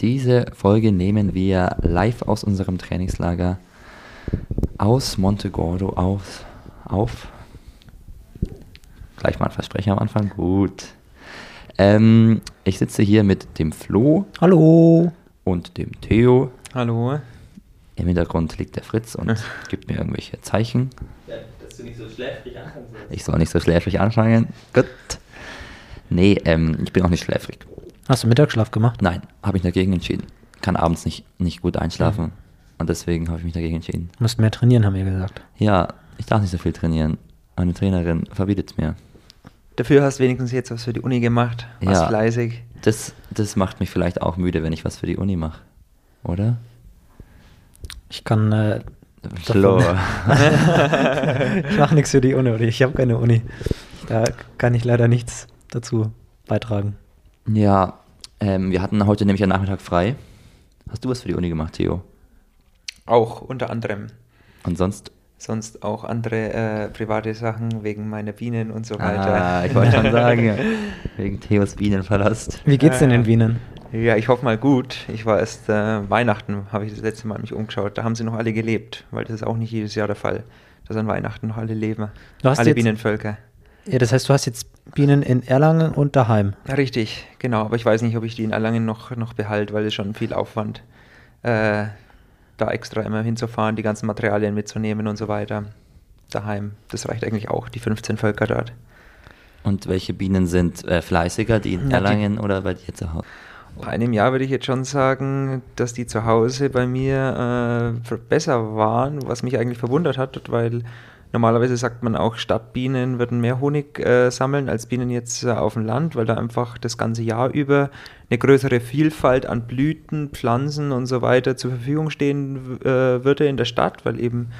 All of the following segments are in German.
Diese Folge nehmen wir live aus unserem Trainingslager aus Montegordo aus, auf. Gleich mal ein Versprecher am Anfang. Gut. Ähm, ich sitze hier mit dem Flo Hallo. und dem Theo. Hallo. Im Hintergrund liegt der Fritz und gibt mir irgendwelche Zeichen. dass du nicht so schläfrig anfangen Ich soll nicht so schläfrig anfangen. Gut. Nee, ähm, ich bin auch nicht schläfrig. Hast du Mittagsschlaf gemacht? Nein, habe ich dagegen entschieden. Kann abends nicht, nicht gut einschlafen. Und deswegen habe ich mich dagegen entschieden. Du musst mehr trainieren, haben wir gesagt. Ja, ich darf nicht so viel trainieren. Meine Trainerin verbietet es mir. Dafür hast du wenigstens jetzt was für die Uni gemacht. Warst Ja. fleißig. Das, das macht mich vielleicht auch müde, wenn ich was für die Uni mache. Oder? Ich kann, äh, Flo. ich mache nichts für die Uni, oder ich habe keine Uni. Da kann ich leider nichts dazu beitragen. Ja, ähm, wir hatten heute nämlich einen Nachmittag frei. Hast du was für die Uni gemacht, Theo? Auch unter anderem. Und sonst? Sonst auch andere äh, private Sachen wegen meiner Bienen und so weiter. Ah, ich wollte schon sagen, wegen Theos Bienenverlust. Wie geht's denn Ja, in ja. Wienen? Ja, ich hoffe mal gut. Ich war erst äh, Weihnachten, habe ich das letzte Mal mich umgeschaut. Da haben sie noch alle gelebt, weil das ist auch nicht jedes Jahr der Fall, dass an Weihnachten noch alle leben. Du hast alle jetzt- Bienenvölker. Ja, das heißt, du hast jetzt Bienen in Erlangen und daheim. Ja, richtig, genau. Aber ich weiß nicht, ob ich die in Erlangen noch, noch behalte, weil es schon viel Aufwand, äh, da extra immer hinzufahren, die ganzen Materialien mitzunehmen und so weiter. Daheim. Das reicht eigentlich auch, die 15 Völker dort. Und welche Bienen sind äh, fleißiger, die in Ja, die- Erlangen oder bei dir zu Hause? Nach einem Jahr würde ich jetzt schon sagen, dass die zu Hause bei mir äh, besser waren, was mich eigentlich verwundert hat, weil normalerweise sagt man auch, Stadtbienen würden mehr Honig äh, sammeln als Bienen jetzt äh, auf dem Land, weil da einfach das ganze Jahr über eine größere Vielfalt an Blüten, Pflanzen und so weiter zur Verfügung stehen äh, würde in der Stadt, weil eben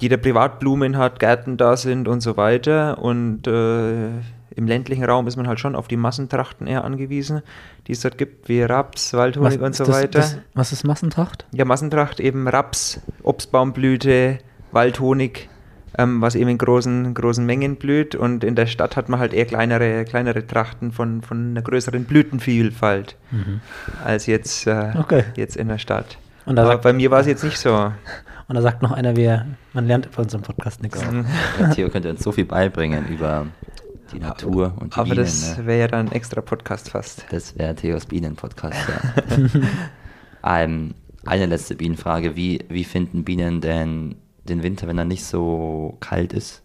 jeder Privatblumen hat, Gärten da sind und so weiter. Und äh, im ländlichen Raum ist man halt schon auf die Massentrachten eher angewiesen, die es dort gibt, wie Raps, Waldhonig und ist so das, weiter. Das, was ist Massentracht? ja, Massentracht eben Raps, Obstbaumblüte, Waldhonig, ähm, was eben in großen, großen Mengen blüht. Und in der Stadt hat man halt eher kleinere, kleinere Trachten von, von einer größeren Blütenvielfalt als jetzt, äh, Okay. jetzt in der Stadt. Und da Aber sagt- bei mir war es jetzt nicht so. Und da sagt noch einer, wir, man lernt bei unserem Podcast nichts. Der Theo könnte uns so viel beibringen über die Natur und die Aber Bienen. das ne? wäre ja dann ein extra Podcast fast. Das wäre Theos Bienen-Podcast, ja. ähm, eine letzte Bienenfrage. Wie, wie finden Bienen denn den Winter, wenn er nicht so kalt ist?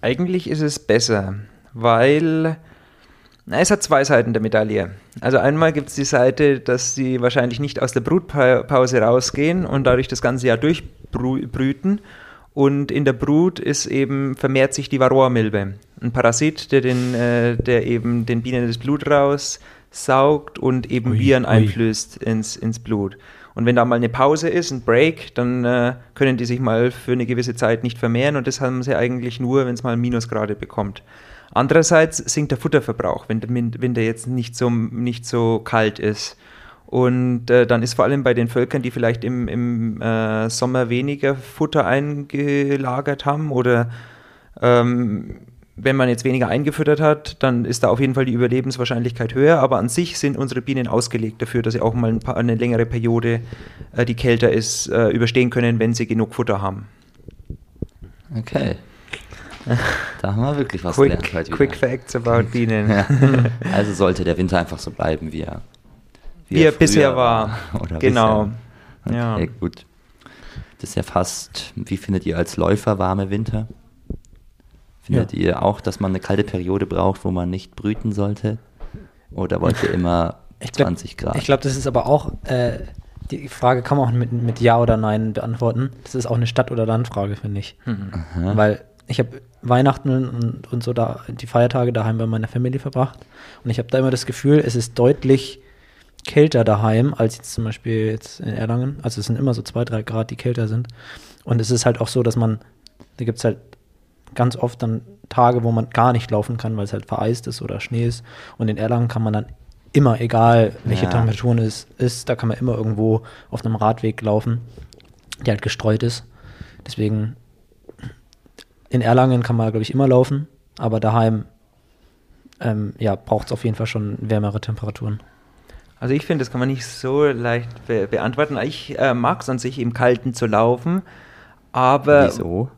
Eigentlich ist es besser, weil na, es hat zwei Seiten der Medaille. Also einmal gibt es die Seite, dass sie wahrscheinlich nicht aus der Brutpause rausgehen und dadurch das ganze Jahr durchbrüten. Und in der Brut ist eben, vermehrt sich die Varroa-Milbe. Ein Parasit, der, den, äh, der eben den Bienen das Blut raussaugt und eben Ui, Viren ui. einflößt ins, ins Blut. Und wenn da mal eine Pause ist, ein Break, dann äh, können die sich mal für eine gewisse Zeit nicht vermehren und das haben sie eigentlich nur, wenn es mal Minusgrade bekommt. Andererseits sinkt der Futterverbrauch, wenn der Min- Winter jetzt nicht so, nicht so kalt ist. Und äh, dann ist vor allem bei den Völkern, die vielleicht im, im äh, Sommer weniger Futter eingelagert haben oder ähm, wenn man jetzt weniger eingefüttert hat, dann ist da auf jeden Fall die Überlebenswahrscheinlichkeit höher. Aber an sich sind unsere Bienen ausgelegt dafür, dass sie auch mal ein paar, eine längere Periode, äh, die kälter ist, äh, überstehen können, wenn sie genug Futter haben. Okay. Da haben wir wirklich was gelernt Quick, heute wieder. quick Facts about Bienen. Ja. Also sollte der Winter einfach so bleiben, wie er, Wie er früher bisher war. Oder Genau. Bisher. Okay, Ja. gut. Das ist ja fast, wie findet ihr als Läufer warme Winter? Findet ihr auch, dass man eine kalte Periode braucht, wo man nicht brüten sollte? Oder wollt ihr immer Ich glaub- 20 Grad? Ich glaube, das ist aber auch, äh, die Frage kann man auch mit, mit Ja oder Nein beantworten. Das ist auch eine Stadt- oder Landfrage, finde ich. Aha. Weil ich habe Weihnachten und, und so da die Feiertage daheim bei meiner Familie verbracht. Und ich habe da immer das Gefühl, es ist deutlich kälter daheim als jetzt zum Beispiel jetzt in Erlangen. Also es sind immer so zwei, drei Grad, die kälter sind. Und es ist halt auch so, dass man, da gibt es halt ganz oft dann Tage, wo man gar nicht laufen kann, weil es halt vereist ist oder Schnee ist. Und in Erlangen kann man dann immer, egal welche Ja. Temperaturen es ist, da kann man immer irgendwo auf einem Radweg laufen, der halt gestreut ist. Deswegen in Erlangen kann man, glaube ich, immer laufen, aber daheim ähm, ja, braucht es auf jeden Fall schon wärmere Temperaturen. Also ich finde, das kann man nicht so leicht be beantworten. Ich äh, mag es an sich im Kalten zu laufen, aber Wieso?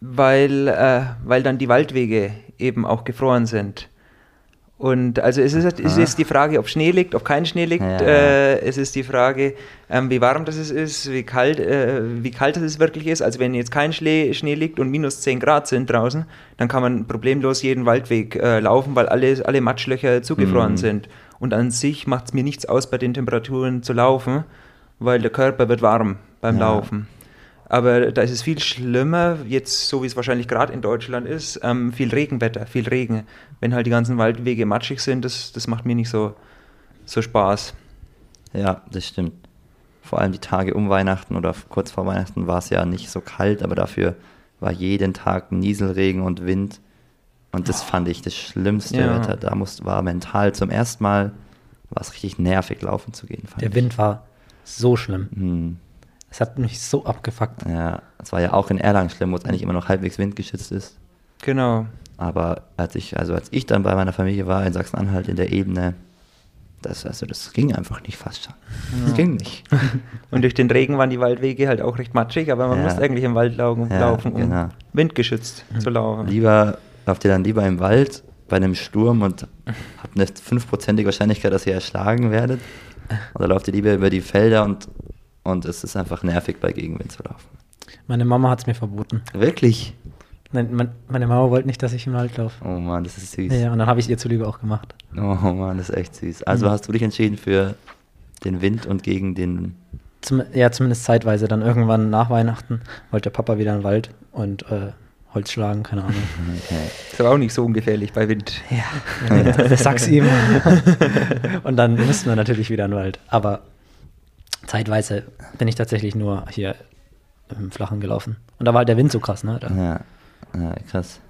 Weil, äh, weil dann die Waldwege eben auch gefroren sind. Und also es ist, es ist die Frage, ob Schnee liegt, ob kein Schnee liegt. Ja. Äh, es ist die Frage, ähm, wie warm das ist, wie kalt, äh, wie kalt es wirklich ist. Also wenn jetzt kein Schnee, Schnee liegt und minus 10 Grad sind draußen, dann kann man problemlos jeden Waldweg äh, laufen, weil alle, alle Matschlöcher zugefroren Mhm. sind. Und an sich macht es mir nichts aus, bei den Temperaturen zu laufen, weil der Körper wird warm beim Ja. Laufen. Aber da ist es viel schlimmer, jetzt so wie es wahrscheinlich gerade in Deutschland ist, ähm, viel Regenwetter, viel Regen. Wenn halt die ganzen Waldwege matschig sind, das, das macht mir nicht so, so Spaß. Ja, das stimmt. Vor allem die Tage um Weihnachten oder kurz vor Weihnachten war es ja nicht so kalt, aber dafür war jeden Tag Nieselregen und Wind. Und das fand ich das schlimmste Ja. Wetter. Da musste, war mental zum ersten Mal, war es richtig nervig, laufen zu gehen. Fand Der ich. Wind war so schlimm. Hm, Es hat mich so abgefuckt. ja, es war ja auch in Erlangen schlimm, wo es eigentlich immer noch halbwegs windgeschützt ist. Genau. Aber als ich, also als ich dann bei meiner Familie war in Sachsen-Anhalt in der Ebene, das, also das ging einfach nicht fast schon. Das ging nicht. Und durch den Regen waren die Waldwege halt auch recht matschig, aber man Ja. muss eigentlich im Wald laufen, Ja, laufen um genau. windgeschützt zu laufen. Lieber lauft ihr dann lieber im Wald bei einem Sturm und habt eine fünfprozentige Wahrscheinlichkeit, dass ihr erschlagen werdet. Oder lauft ihr lieber über die Felder und, und es ist einfach nervig, bei Gegenwind zu laufen. Meine Mama hat es mir verboten. Wirklich? Nein, mein, meine Mama wollte nicht, dass ich im Wald laufe. Oh Mann, das ist süß. Ja, und dann habe ich es ihr zuliebe auch gemacht. Oh Mann, das ist echt süß. Also Mhm. hast du dich entschieden für den Wind und gegen den. Zum, ja, zumindest zeitweise. Dann irgendwann nach Weihnachten wollte der Papa wieder in den Wald und äh, Holz schlagen, keine Ahnung. Okay. Ist aber auch nicht so ungefährlich bei Wind. Ja, das sag's ihm. und dann mussten wir natürlich wieder in den Wald. Aber zeitweise bin ich tatsächlich nur hier im Flachen gelaufen. Und da war halt der Wind so krass, ne? Da, Ja, ja krass.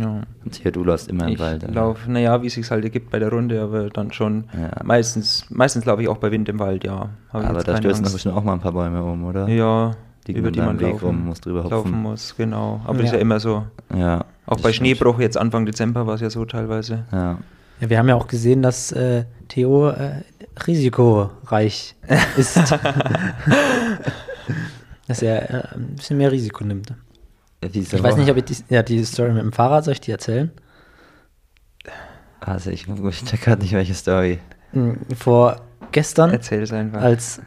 Ja. Und hier, du läufst immer im Ich Wald. oder? laufe, naja, wie es sich halt ergibt bei der Runde, aber dann schon. Ja. Meistens, meistens laufe ich auch bei Wind im Wald, ja. Hab ich Aber da stürzen doch bestimmt auch mal ein paar Bäume um, oder? Ja, Liegen über die man Weg laufen, rum, musst drüber hupfen. laufen muss, genau. Aber Ja. ist ja immer so. Ja. Auch das bei. Schneebruch jetzt Anfang Dezember war es ja so teilweise. Ja. Ja, wir haben ja auch gesehen, dass äh, Theo äh, risikoreich ist. dass er äh, ein bisschen mehr Risiko nimmt. Wieso? Ich weiß nicht, ob ich die, ja, die Story mit dem Fahrrad, soll ich die erzählen? Also ich, ich check gerade nicht, welche Story. Hm, Vor gestern, Erzähl es einfach. als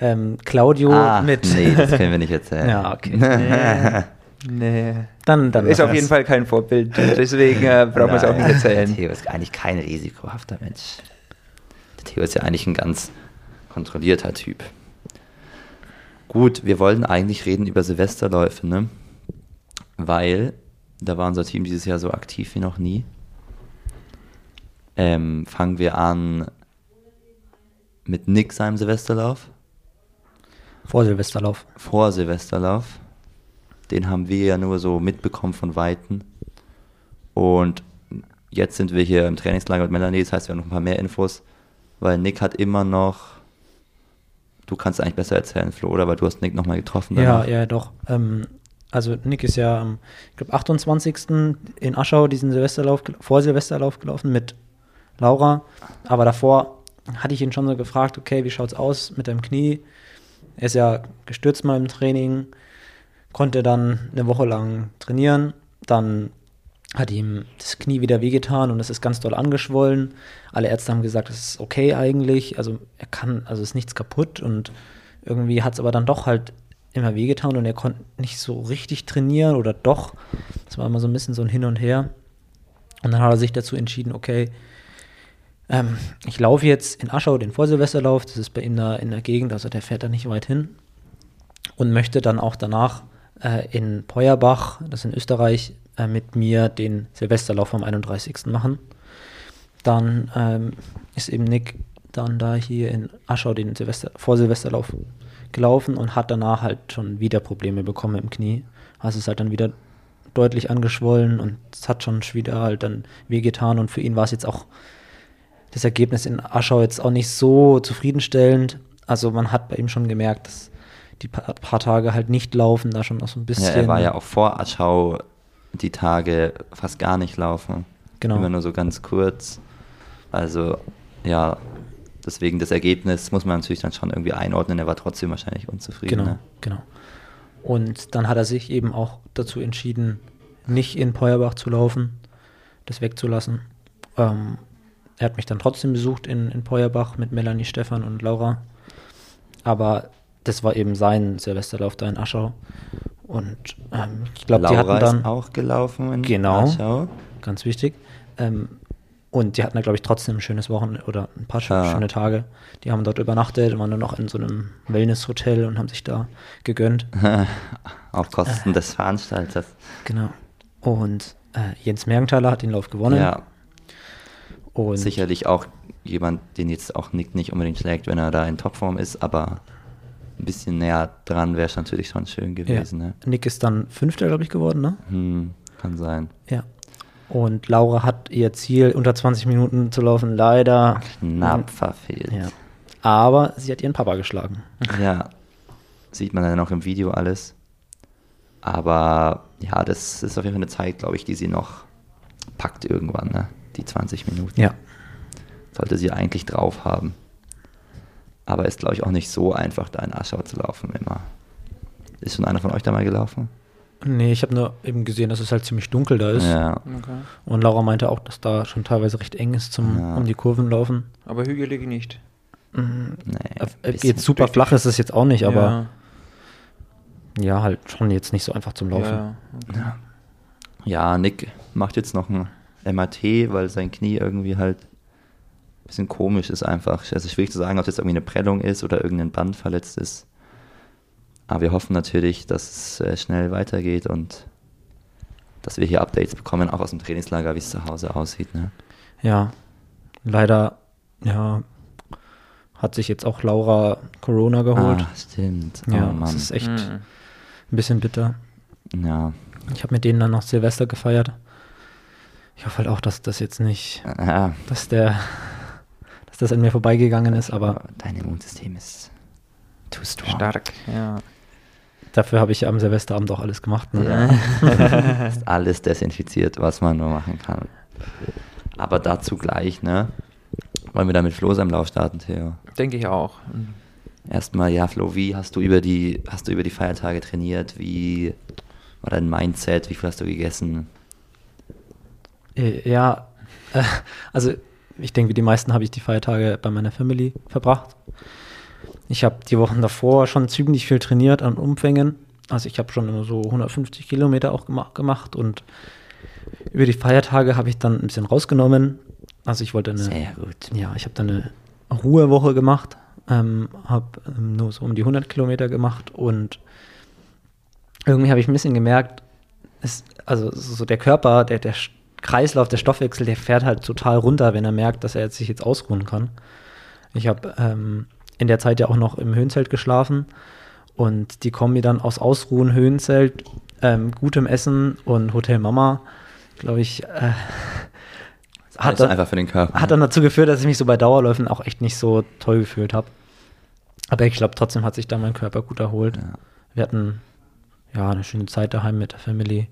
ähm, Claudio ah, mit. nee, das können wir nicht erzählen. Ja, okay. nee. nee. Dann, dann Ist auf jeden wir's. Fall kein Vorbild, deswegen äh, brauchen wir es auch nicht erzählen. Theo ist eigentlich kein risikohafter Mensch. Theo ist ja eigentlich ein ganz kontrollierter Typ. Gut, wir wollten eigentlich reden über Silvesterläufe, ne? Weil da war unser Team dieses Jahr so aktiv wie noch nie. Ähm, fangen wir an mit Nick seinem Silvesterlauf. Vor Silvesterlauf. vor Silvesterlauf. Den haben wir ja nur so mitbekommen von Weitem. Und jetzt sind wir hier im Trainingslager mit Melanie, das heißt, wir haben noch ein paar mehr Infos, weil Nick hat immer noch. Du kannst eigentlich besser erzählen, Flo, oder? Weil du hast Nick nochmal getroffen. Ja, danach. ja, doch. Ähm, also Nick ist ja am, ich glaube, 28. in Aschau diesen Silvesterlauf, vor Silvesterlauf gelaufen mit Laura. Aber davor hatte ich ihn schon so gefragt, okay, wie schaut's aus mit deinem Knie? Er ist ja gestürzt mal im Training, konnte dann eine Woche lang trainieren, dann hat ihm das Knie wieder wehgetan und es ist ganz doll angeschwollen. Alle Ärzte haben gesagt, es ist okay eigentlich, also er kann, also ist nichts kaputt und irgendwie hat es aber dann doch halt immer wehgetan und er konnte nicht so richtig trainieren oder doch. Das war immer so ein bisschen so ein Hin und Her. Und dann hat er sich dazu entschieden, okay, ähm, ich laufe jetzt in Aschau den Vorsilvesterlauf, das ist bei ihm da in der Gegend, also der fährt da nicht weit hin und möchte dann auch danach äh, in Peuerbach, das ist in Österreich, äh, mit mir den Silvesterlauf am 31. machen. Dann ähm, ist eben Nick dann da hier in Aschau den Silvester, Vorsilvesterlauf gelaufen und hat danach halt schon wieder Probleme bekommen im Knie. Also es ist halt dann wieder deutlich angeschwollen und es hat schon wieder halt dann wehgetan und für ihn war es jetzt auch das Ergebnis in Aschau jetzt auch nicht so zufriedenstellend. Also man hat bei ihm schon gemerkt, dass die paar, paar Tage halt nicht laufen, da schon noch so ein bisschen. ja, er war ja auch vor Aschau die Tage fast gar nicht laufen. Genau. Immer nur so ganz kurz. Also, ja, deswegen das Ergebnis muss man natürlich dann schon irgendwie einordnen. Er war trotzdem wahrscheinlich unzufrieden. Genau, Ne? genau. Und dann hat er sich eben auch dazu entschieden, nicht in Peuerbach zu laufen, das wegzulassen. Ähm, er hat mich dann trotzdem besucht in, in Peuerbach mit Melanie, Stefan und Laura. Aber das war eben sein Silvesterlauf da in Aschau. Und ähm, ich glaube, die hatten dann ist auch gelaufen in Genau. Warschau. ganz wichtig. Ähm, und die hatten da, glaube ich, trotzdem ein schönes Wochenende oder ein paar Ja. schöne Tage. Die haben dort übernachtet und waren dann noch in so einem Wellness-Hotel und haben sich da gegönnt. Auf Kosten des Veranstalters. Genau. Und äh, Jens Mergenthaler hat den Lauf gewonnen. Ja, und sicherlich auch jemand, den jetzt auch Nick nicht unbedingt schlägt, wenn er da in Topform ist, aber ein bisschen näher dran wäre es natürlich schon schön ja. gewesen. Ne? Nick ist dann Fünfter, glaube ich, geworden, ne? Hm, kann sein. Ja. Und Laura hat ihr Ziel, unter 20 Minuten zu laufen, leider. Knapp verfehlt. Ja. Aber sie hat ihren Papa geschlagen. Ja, sieht man dann auch im Video alles. Aber ja, das ist auf jeden Fall eine Zeit, glaube ich, die sie noch packt irgendwann, ne? Die 20 Minuten. Ja. Sollte sie eigentlich drauf haben. Aber ist, glaube ich, auch nicht so einfach, da in Aschau zu laufen immer. Ist schon einer von euch da mal gelaufen? Nee, ich habe nur eben gesehen, dass es halt ziemlich dunkel da ist. Ja. Okay. Und Laura meinte auch, dass da schon teilweise recht eng ist zum Ja. um die Kurven laufen. Aber hügelig nicht. Mhm. Nee, Äh, bisschen- Jetzt super flach ist es jetzt auch nicht, aber ja, ja, halt schon jetzt nicht so einfach zum Laufen. ja, okay. Ja. ja, Nick macht jetzt noch ein MRT, weil sein Knie irgendwie halt ein bisschen komisch ist einfach. Es ist schwierig zu sagen, ob es jetzt irgendwie eine Prellung ist oder irgendein Band verletzt ist. Aber wir hoffen natürlich, dass es äh, schnell weitergeht und dass wir hier Updates bekommen, auch aus dem Trainingslager, wie es zu Hause aussieht. Ne? Ja, leider, ja, hat sich jetzt auch Laura Corona geholt. Ah, stimmt. ja, oh Mann. das ist echt Mhm. ein bisschen bitter. ja. Ich habe mit denen dann noch Silvester gefeiert. Ich hoffe halt auch, dass das jetzt nicht, ja. dass der, dass das an mir vorbeigegangen ist, aber dein Immunsystem ist too strong. Stark, ja. dafür habe ich am Silvesterabend auch alles gemacht. Ne? Ja. ist alles desinfiziert, was man nur machen kann. Aber dazu gleich, ne? Wollen wir da mit Flo seinem Lauf starten, Theo? Denke ich auch. Erstmal, ja, Flo, wie hast du über die, hast du über die Feiertage trainiert? Wie war dein Mindset? Wie viel hast du gegessen? Äh, Ja, äh, also ich denke, wie die meisten habe ich die Feiertage bei meiner Family verbracht. Ich habe die Wochen davor schon ziemlich viel trainiert an Umfängen. Also ich habe schon immer so 150 Kilometer auch gema gemacht und über die Feiertage habe ich dann ein bisschen rausgenommen. Also ich wollte eine, Sehr gut. ja, ich habe dann eine Ruhewoche gemacht, ähm, habe ähm, nur so um die 100 Kilometer gemacht und irgendwie habe ich ein bisschen gemerkt, es, also so der Körper, der, der Kreislauf, der Stoffwechsel, der fährt halt total runter, wenn er merkt, dass er jetzt sich jetzt ausruhen kann. Ich habe ähm, in der Zeit ja auch noch im Höhenzelt geschlafen und die Kombi dann aus Ausruhen, Höhenzelt, ähm, gutem Essen und Hotel Mama, glaube ich, äh, hat, dann, Körper. hat dann dazu geführt, dass ich mich so bei Dauerläufen auch echt nicht so toll gefühlt habe. Aber ich glaube, trotzdem hat sich da mein Körper gut erholt. Ja. Wir hatten ja eine schöne Zeit daheim mit der Family.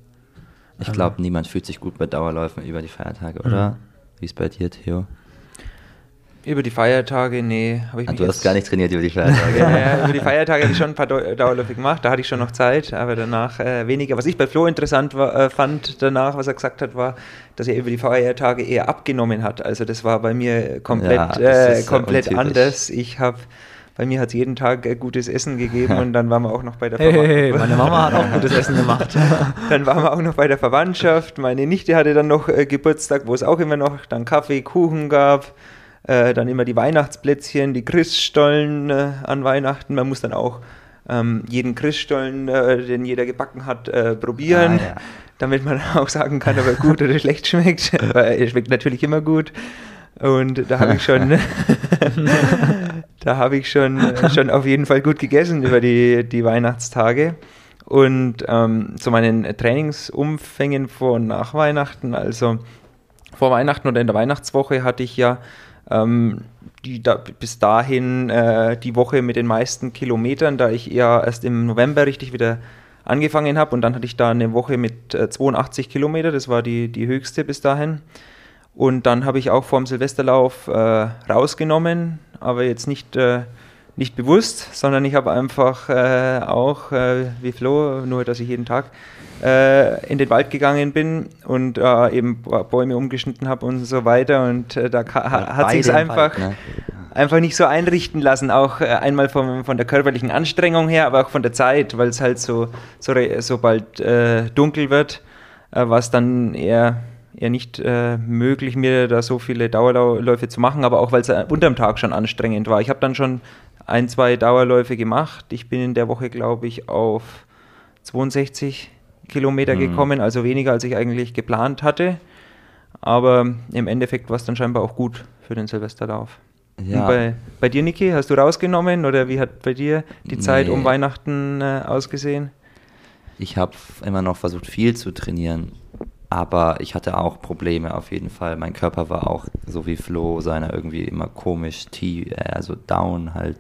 Ich glaube, niemand fühlt sich gut bei Dauerläufen über die Feiertage, oder? Mhm. Wie ist bei dir, Theo? Über die Feiertage, nee, habe ich Ah, mich du hast gar nicht trainiert über die Feiertage. ja, ja, über die Feiertage hatte ich schon ein paar Dau- Dauerläufe gemacht, da hatte ich schon noch Zeit, aber danach äh, weniger. Was ich bei Flo interessant war, äh, fand danach, was er gesagt hat, war, dass er über die Feiertage eher abgenommen hat. Also das war bei mir komplett, Ja, äh, äh, komplett anders. Ich habe, bei mir hat es jeden Tag äh, gutes Essen gegeben und dann waren wir auch noch bei der Hey, Verwa- hey, hey, meine Mama hat auch gutes Essen gemacht. Dann waren wir auch noch bei der Verwandtschaft. Meine Nichte hatte dann noch äh, Geburtstag, wo es auch immer noch dann Kaffee, Kuchen gab. Äh, dann immer die Weihnachtsplätzchen, die Christstollen äh, an Weihnachten. Man muss dann auch ähm, jeden Christstollen, äh, den jeder gebacken hat, äh, probieren, Ah, ja. damit man auch sagen kann, ob er gut oder schlecht schmeckt. Weil er schmeckt natürlich immer gut. Und da habe ich schon, da habe ich schon, äh, schon auf jeden Fall gut gegessen über die, die Weihnachtstage. Und ähm, zu meinen Trainingsumfängen vor und nach Weihnachten, also vor Weihnachten oder in der Weihnachtswoche hatte ich ja ähm, die da, bis dahin äh, die Woche mit den meisten Kilometern, da ich ja erst im November richtig wieder angefangen habe und dann hatte ich da eine Woche mit äh, 82 Kilometer, das war die, die höchste bis dahin. Und dann habe ich auch vor dem Silvesterlauf äh, rausgenommen, aber jetzt nicht, äh, nicht bewusst, sondern ich habe einfach äh, auch, äh, wie Flo, nur dass ich jeden Tag äh, in den Wald gegangen bin und äh, eben Bäume umgeschnitten habe und so weiter. Und äh, da hat sich es einfach, ne? einfach nicht so einrichten lassen, auch einmal vom, von der körperlichen Anstrengung her, aber auch von der Zeit, weil es halt so, so, so bald äh, dunkel wird, äh, war es dann eher eher nicht äh, möglich, mir da so viele Dauerläufe zu machen, aber auch weil es unterm Tag schon anstrengend war. Ich habe dann schon ein, zwei Dauerläufe gemacht. Ich bin in der Woche, glaube ich, auf 62 Kilometer mhm. gekommen, also weniger als ich eigentlich geplant hatte. Aber im Endeffekt war es dann scheinbar auch gut für den Silvesterlauf. Ja. Bei, bei, dir, Niki, hast du rausgenommen oder wie hat bei dir die Zeit um Weihnachten äh, ausgesehen? Ich habe immer noch versucht, viel zu trainieren, aber ich hatte auch Probleme auf jeden Fall. Mein Körper war auch so wie Flo, seiner irgendwie immer komisch, tief, also down halt.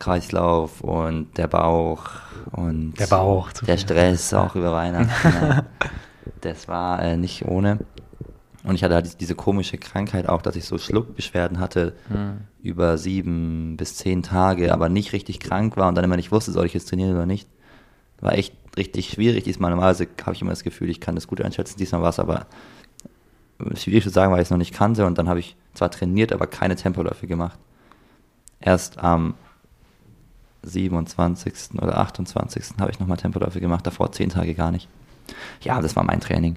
Kreislauf und der Bauch und der Bauch, der Stress auch über Weihnachten. das war äh, nicht ohne. Und ich hatte halt diese komische Krankheit auch, dass ich so Schluckbeschwerden hatte mhm. über sieben bis zehn Tage, aber nicht richtig krank war und dann immer nicht wusste, soll ich jetzt trainieren oder nicht. War echt richtig schwierig diesmal. Normalerweise habe ich immer das Gefühl, ich kann das gut einschätzen. Diesmal war es aber schwierig zu sagen, weil ich es noch nicht kannte. Und dann habe ich zwar trainiert, aber keine Tempoläufe gemacht. Erst am 27. oder 28. habe ich nochmal Tempoläufe gemacht, davor zehn Tage gar nicht. Ja, das war mein Training.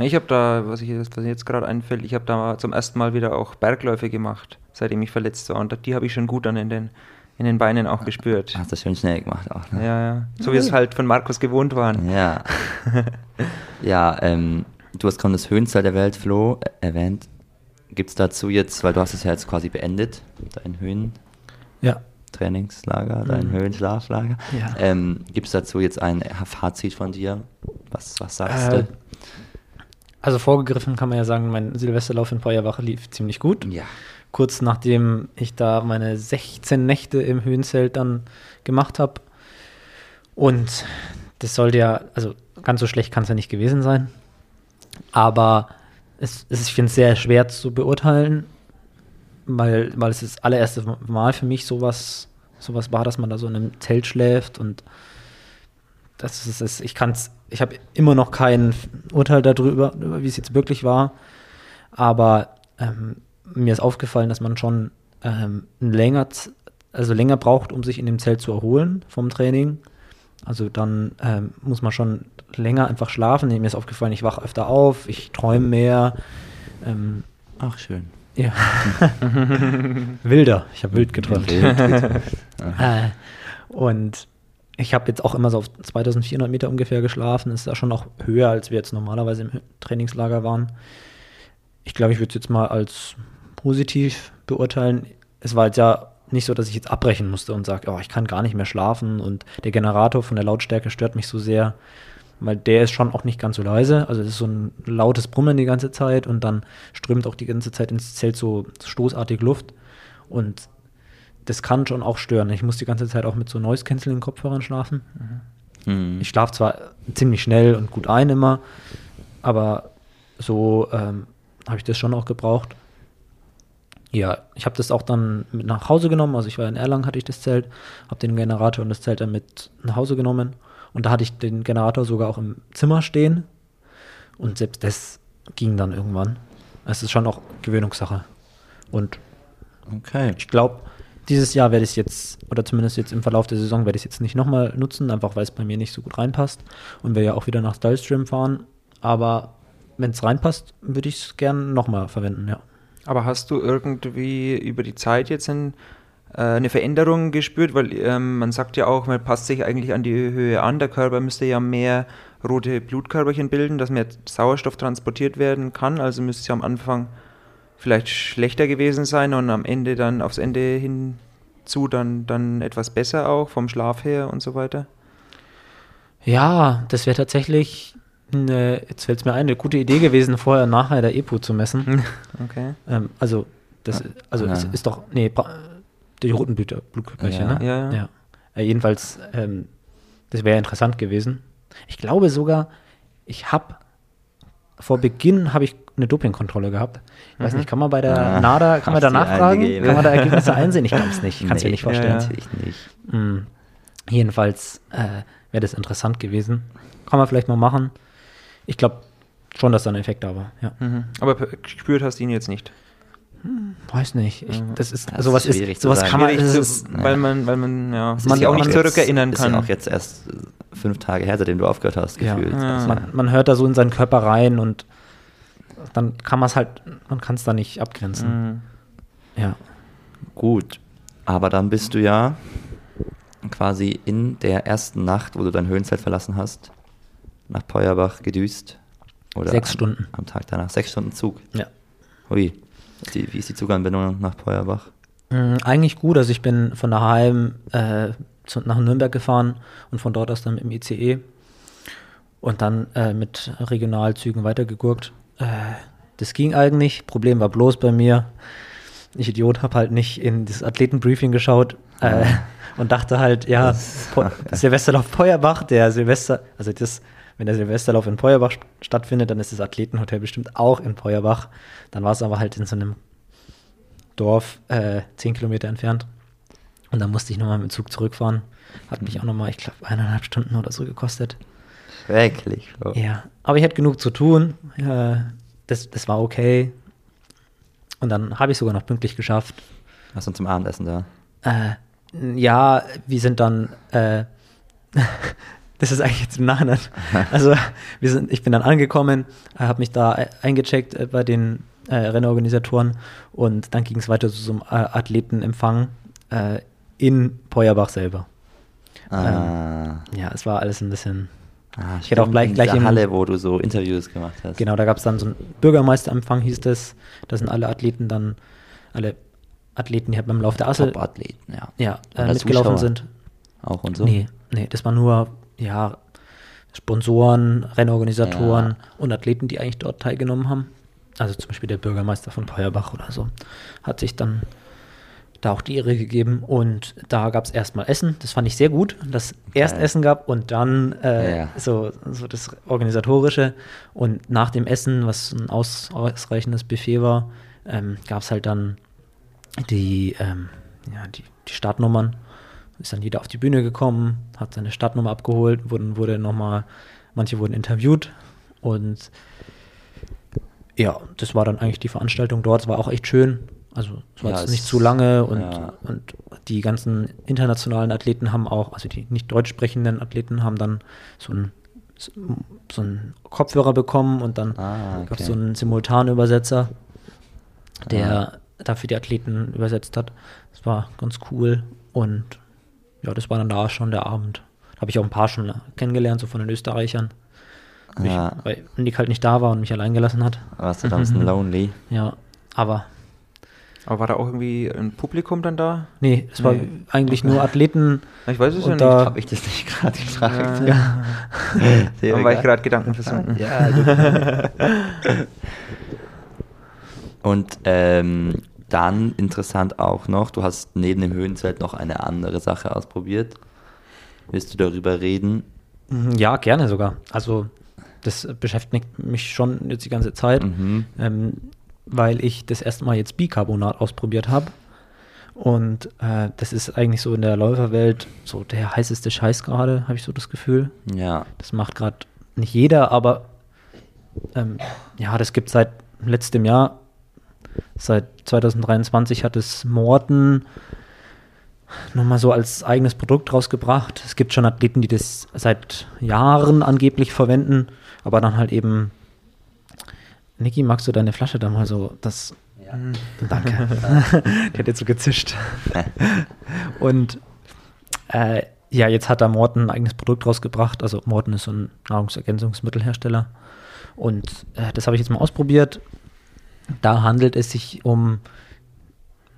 Ich habe da, was, ich, was mir jetzt gerade einfällt, ich habe da zum ersten Mal wieder auch Bergläufe gemacht, seitdem ich verletzt war. Und die habe ich schon gut dann in den, in den Beinen auch gespürt. Hast du schön schnell gemacht auch. Ne? Ja, ja. So wie es halt von Markus gewohnt waren. Ja. ja, ähm, du hast gerade das Höhenzeit der Welt, Flo, erwähnt. Gibt es dazu jetzt, weil du hast es ja jetzt quasi beendet, dein Höhen. Ja. Trainingslager, dein mhm. Höhenschlaflager. Ja. Ähm, Gibt es dazu jetzt ein Fazit von dir? Was, was sagst äh, du? Also vorgegriffen kann man ja sagen, mein Silvesterlauf in Feuerwache lief ziemlich gut. Ja. Kurz nachdem ich da meine 16 Nächte im Höhenzelt dann gemacht habe. Und das sollte ja, also ganz so schlecht kann es ja nicht gewesen sein. Aber es, es, ich finde es sehr schwer zu beurteilen, weil, weil es das allererste Mal für mich sowas, sowas war, dass man da so in einem Zelt schläft und das ist es. Ich kann es, ich habe immer noch kein Urteil darüber, wie es jetzt wirklich war, aber ähm, mir ist aufgefallen, dass man schon ähm, länger, also länger braucht, um sich in dem Zelt zu erholen vom Training. Also dann ähm, muss man schon länger einfach schlafen. Mir ist aufgefallen, ich wache öfter auf, ich träume mehr. Ähm, Ach, schön. Ja. Wilder. Ich habe wild geträumt. Wild äh, und ich habe jetzt auch immer so auf 2400 Meter ungefähr geschlafen. Ist ja schon noch höher, als wir jetzt normalerweise im Trainingslager waren. Ich glaube, ich würde es jetzt mal als positiv beurteilen. Es war jetzt ja nicht so, dass ich jetzt abbrechen musste und sage, oh, ich kann gar nicht mehr schlafen und der Generator von der Lautstärke stört mich so sehr weil der ist schon auch nicht ganz so leise. Also es ist so ein lautes Brummen die ganze Zeit und dann strömt auch die ganze Zeit ins Zelt so stoßartig Luft. Und das kann schon auch stören. Ich muss die ganze Zeit auch mit so Noise Canceling Kopfhörern schlafen. Mhm. Ich schlafe zwar ziemlich schnell und gut ein immer, aber so ähm, habe ich das schon auch gebraucht. Ja, ich habe das auch dann mit nach Hause genommen. Also ich war in Erlangen, hatte ich das Zelt, habe den Generator und das Zelt dann mit nach Hause genommen und da hatte ich den Generator sogar auch im Zimmer stehen. Und selbst das ging dann irgendwann. Es ist schon auch Gewöhnungssache. Und okay. ich glaube, dieses Jahr werde ich es jetzt, oder zumindest jetzt im Verlauf der Saison, werde ich es jetzt nicht nochmal nutzen, einfach weil es bei mir nicht so gut reinpasst. Und wir ja auch wieder nach Stylestream fahren. Aber wenn es reinpasst, würde ich es gerne nochmal verwenden, ja. Aber hast du irgendwie über die Zeit jetzt in äh, eine Veränderung gespürt, weil ähm, man sagt ja auch, man passt sich eigentlich an die Höhe an. Der Körper müsste ja mehr rote Blutkörperchen bilden, dass mehr Sauerstoff transportiert werden kann. Also müsste es ja am Anfang vielleicht schlechter gewesen sein und am Ende dann aufs Ende hinzu dann, dann etwas besser auch vom Schlaf her und so weiter. Ja, das wäre tatsächlich eine, jetzt fällt es mir ein, eine gute Idee gewesen, vorher und nachher der EPO zu messen. Okay. Ähm, also, das, also ja. ist doch, nee, die roten Blut Blutkörperchen, ja, ne? Ja, ja. ja. Äh, jedenfalls, ähm, das wäre interessant gewesen. Ich glaube sogar, ich habe vor Beginn habe ich eine Dopingkontrolle gehabt. Ich weiß Mhm. nicht, kann man bei der Ah, NADA, kann man da nachfragen? eingegeben? Kann man da Ergebnisse einsehen? Ich glaube es nicht. Kannst du dir nicht vorstellen. Ja. Natürlich nicht. Mm. Jedenfalls äh, wäre das interessant gewesen. Kann man vielleicht mal machen. Ich glaube schon, dass da ein Effekt da war. Ja. Mhm. Aber gespürt hast du ihn jetzt nicht. Weiß nicht. Ich, das ist, Das sowas ist ist, sowas sagen. kann man, zu, ist, weil man, weil man ja, man ist sich auch nicht jetzt- zurückerinnern Ist kann. ja auch jetzt erst äh, fünf Tage her, seitdem du aufgehört hast, Ja. gefühlt. Ja. Also, man, man hört da so in seinen Körper rein und dann kann man es halt, man kann es da nicht abgrenzen. Mhm. Ja. Gut, aber dann bist du ja quasi in der ersten Nacht, wo du dein Höhenzelt verlassen hast, nach Peuerbach gedüst. Oder Sechs am, Stunden. Am Tag danach. Sechs Stunden Zug. Ja. Hui. Die, wie ist die Zuganbindung nach Peuerbach? Mm, Eigentlich gut. Also ich bin von daheim äh, zu, nach Nürnberg gefahren und von dort aus dann mit dem ICE und dann äh, mit Regionalzügen weitergegurkt. Äh, das ging eigentlich. Problem war bloß bei mir. Ich Idiot habe halt nicht in das Athletenbriefing geschaut äh, und dachte halt, ja, Po- Silvesterlauf Peuerbach, der Silvester, also das, wenn der Silvesterlauf in Peuerbach st- stattfindet, dann ist das Athletenhotel bestimmt auch in Peuerbach. Dann war es aber halt in so einem Dorf, äh, zehn Kilometer entfernt. Und dann musste ich nochmal mit dem Zug zurückfahren. Hat mich auch nochmal, ich glaube, eineinhalb Stunden oder so gekostet. Schrecklich. Oh. Ja, aber ich hatte genug zu tun. Ja, das, das war okay. Und dann habe ich sogar noch pünktlich geschafft. Was denn zum Abendessen da? Äh, ja, wir sind dann, äh, das ist eigentlich jetzt im Nachhinein. Also, wir sind, ich bin dann angekommen, habe mich da e- eingecheckt äh, bei den äh, Rennorganisatoren und dann ging es weiter zu so einem äh, Athletenempfang äh, in Peuerbach selber. Ah, Ja, es war alles ein bisschen. ah, ich hätte auch gleich- in gleich im- Halle, wo du so Interviews gemacht hast. Genau, da gab es dann so einen Bürgermeisterempfang, hieß das. Da sind alle Athleten dann, alle Athleten, die halt beim Lauf der Assel Top-Athleten, ja. ja, äh, mitgelaufen Zuschauer sind. Auch und so. Nee, nee, das war nur, ja, Sponsoren, Rennorganisatoren Ja. und Athleten, die eigentlich dort teilgenommen haben. Also zum Beispiel der Bürgermeister von Peuerbach oder so, hat sich dann da auch die Ehre gegeben und da gab es erstmal Essen. Das fand ich sehr gut, dass erst Geil. Essen gab und dann äh, Ja. so, so das Organisatorische. Und nach dem Essen, was ein aus, ausreichendes Buffet war, ähm, gab es halt dann die, ähm, ja, die, die Startnummern. Ist dann jeder auf die Bühne gekommen, hat seine Startnummer abgeholt, wurden, wurde nochmal, manche wurden interviewt und ja, das war dann eigentlich die Veranstaltung dort. Es war auch echt schön. Also es war Ja, jetzt nicht zu lange und, ja. und die ganzen internationalen Athleten haben auch, also die nicht deutsch sprechenden Athleten haben dann so ein so einen Kopfhörer bekommen und dann Ah, gab okay. es so einen Simultanübersetzer, der Ah. dafür die Athleten übersetzt hat. Das war ganz cool und ja, das war dann da schon der Abend. Da habe ich auch ein paar schon kennengelernt, so von den Österreichern. Mich, Ja. Weil Nick halt nicht da war und mich allein gelassen hat. Warst du da ein bisschen lonely? Ja, aber Aber war da auch irgendwie ein Publikum dann da? nee, es war Nee. eigentlich nur Athleten. Ich weiß es ja da- nicht. Habe ich das nicht gerade gefragt? Ja. Sehr Dann war ich gerade Gedanken versunken. Ja, gut. Und ähm, dann interessant auch noch, du hast neben dem Höhenzelt noch eine andere Sache ausprobiert. Willst du darüber reden? Mhm, Ja, gerne sogar. Also das beschäftigt mich schon jetzt die ganze Zeit, Mhm. ähm, weil ich das erste Mal jetzt Bicarbonat ausprobiert habe. Und äh, das ist eigentlich so in der Läuferwelt so der heißeste Scheiß gerade, habe ich so das Gefühl. Ja. Das macht gerade nicht jeder, aber ähm, ja, das gibt seit letztem Jahr, seit 2023 hat es Morten nochmal so als eigenes Produkt rausgebracht. Es gibt schon Athleten, die das seit Jahren angeblich verwenden, aber dann halt eben. Niki, magst du deine Flasche da mal so? Das. Danke. Die hat jetzt so gezischt. Und äh, ja, jetzt hat da Morten ein eigenes Produkt rausgebracht. Also Morten ist so ein Nahrungsergänzungsmittelhersteller. Und äh, das habe ich jetzt mal ausprobiert. Da handelt es sich um,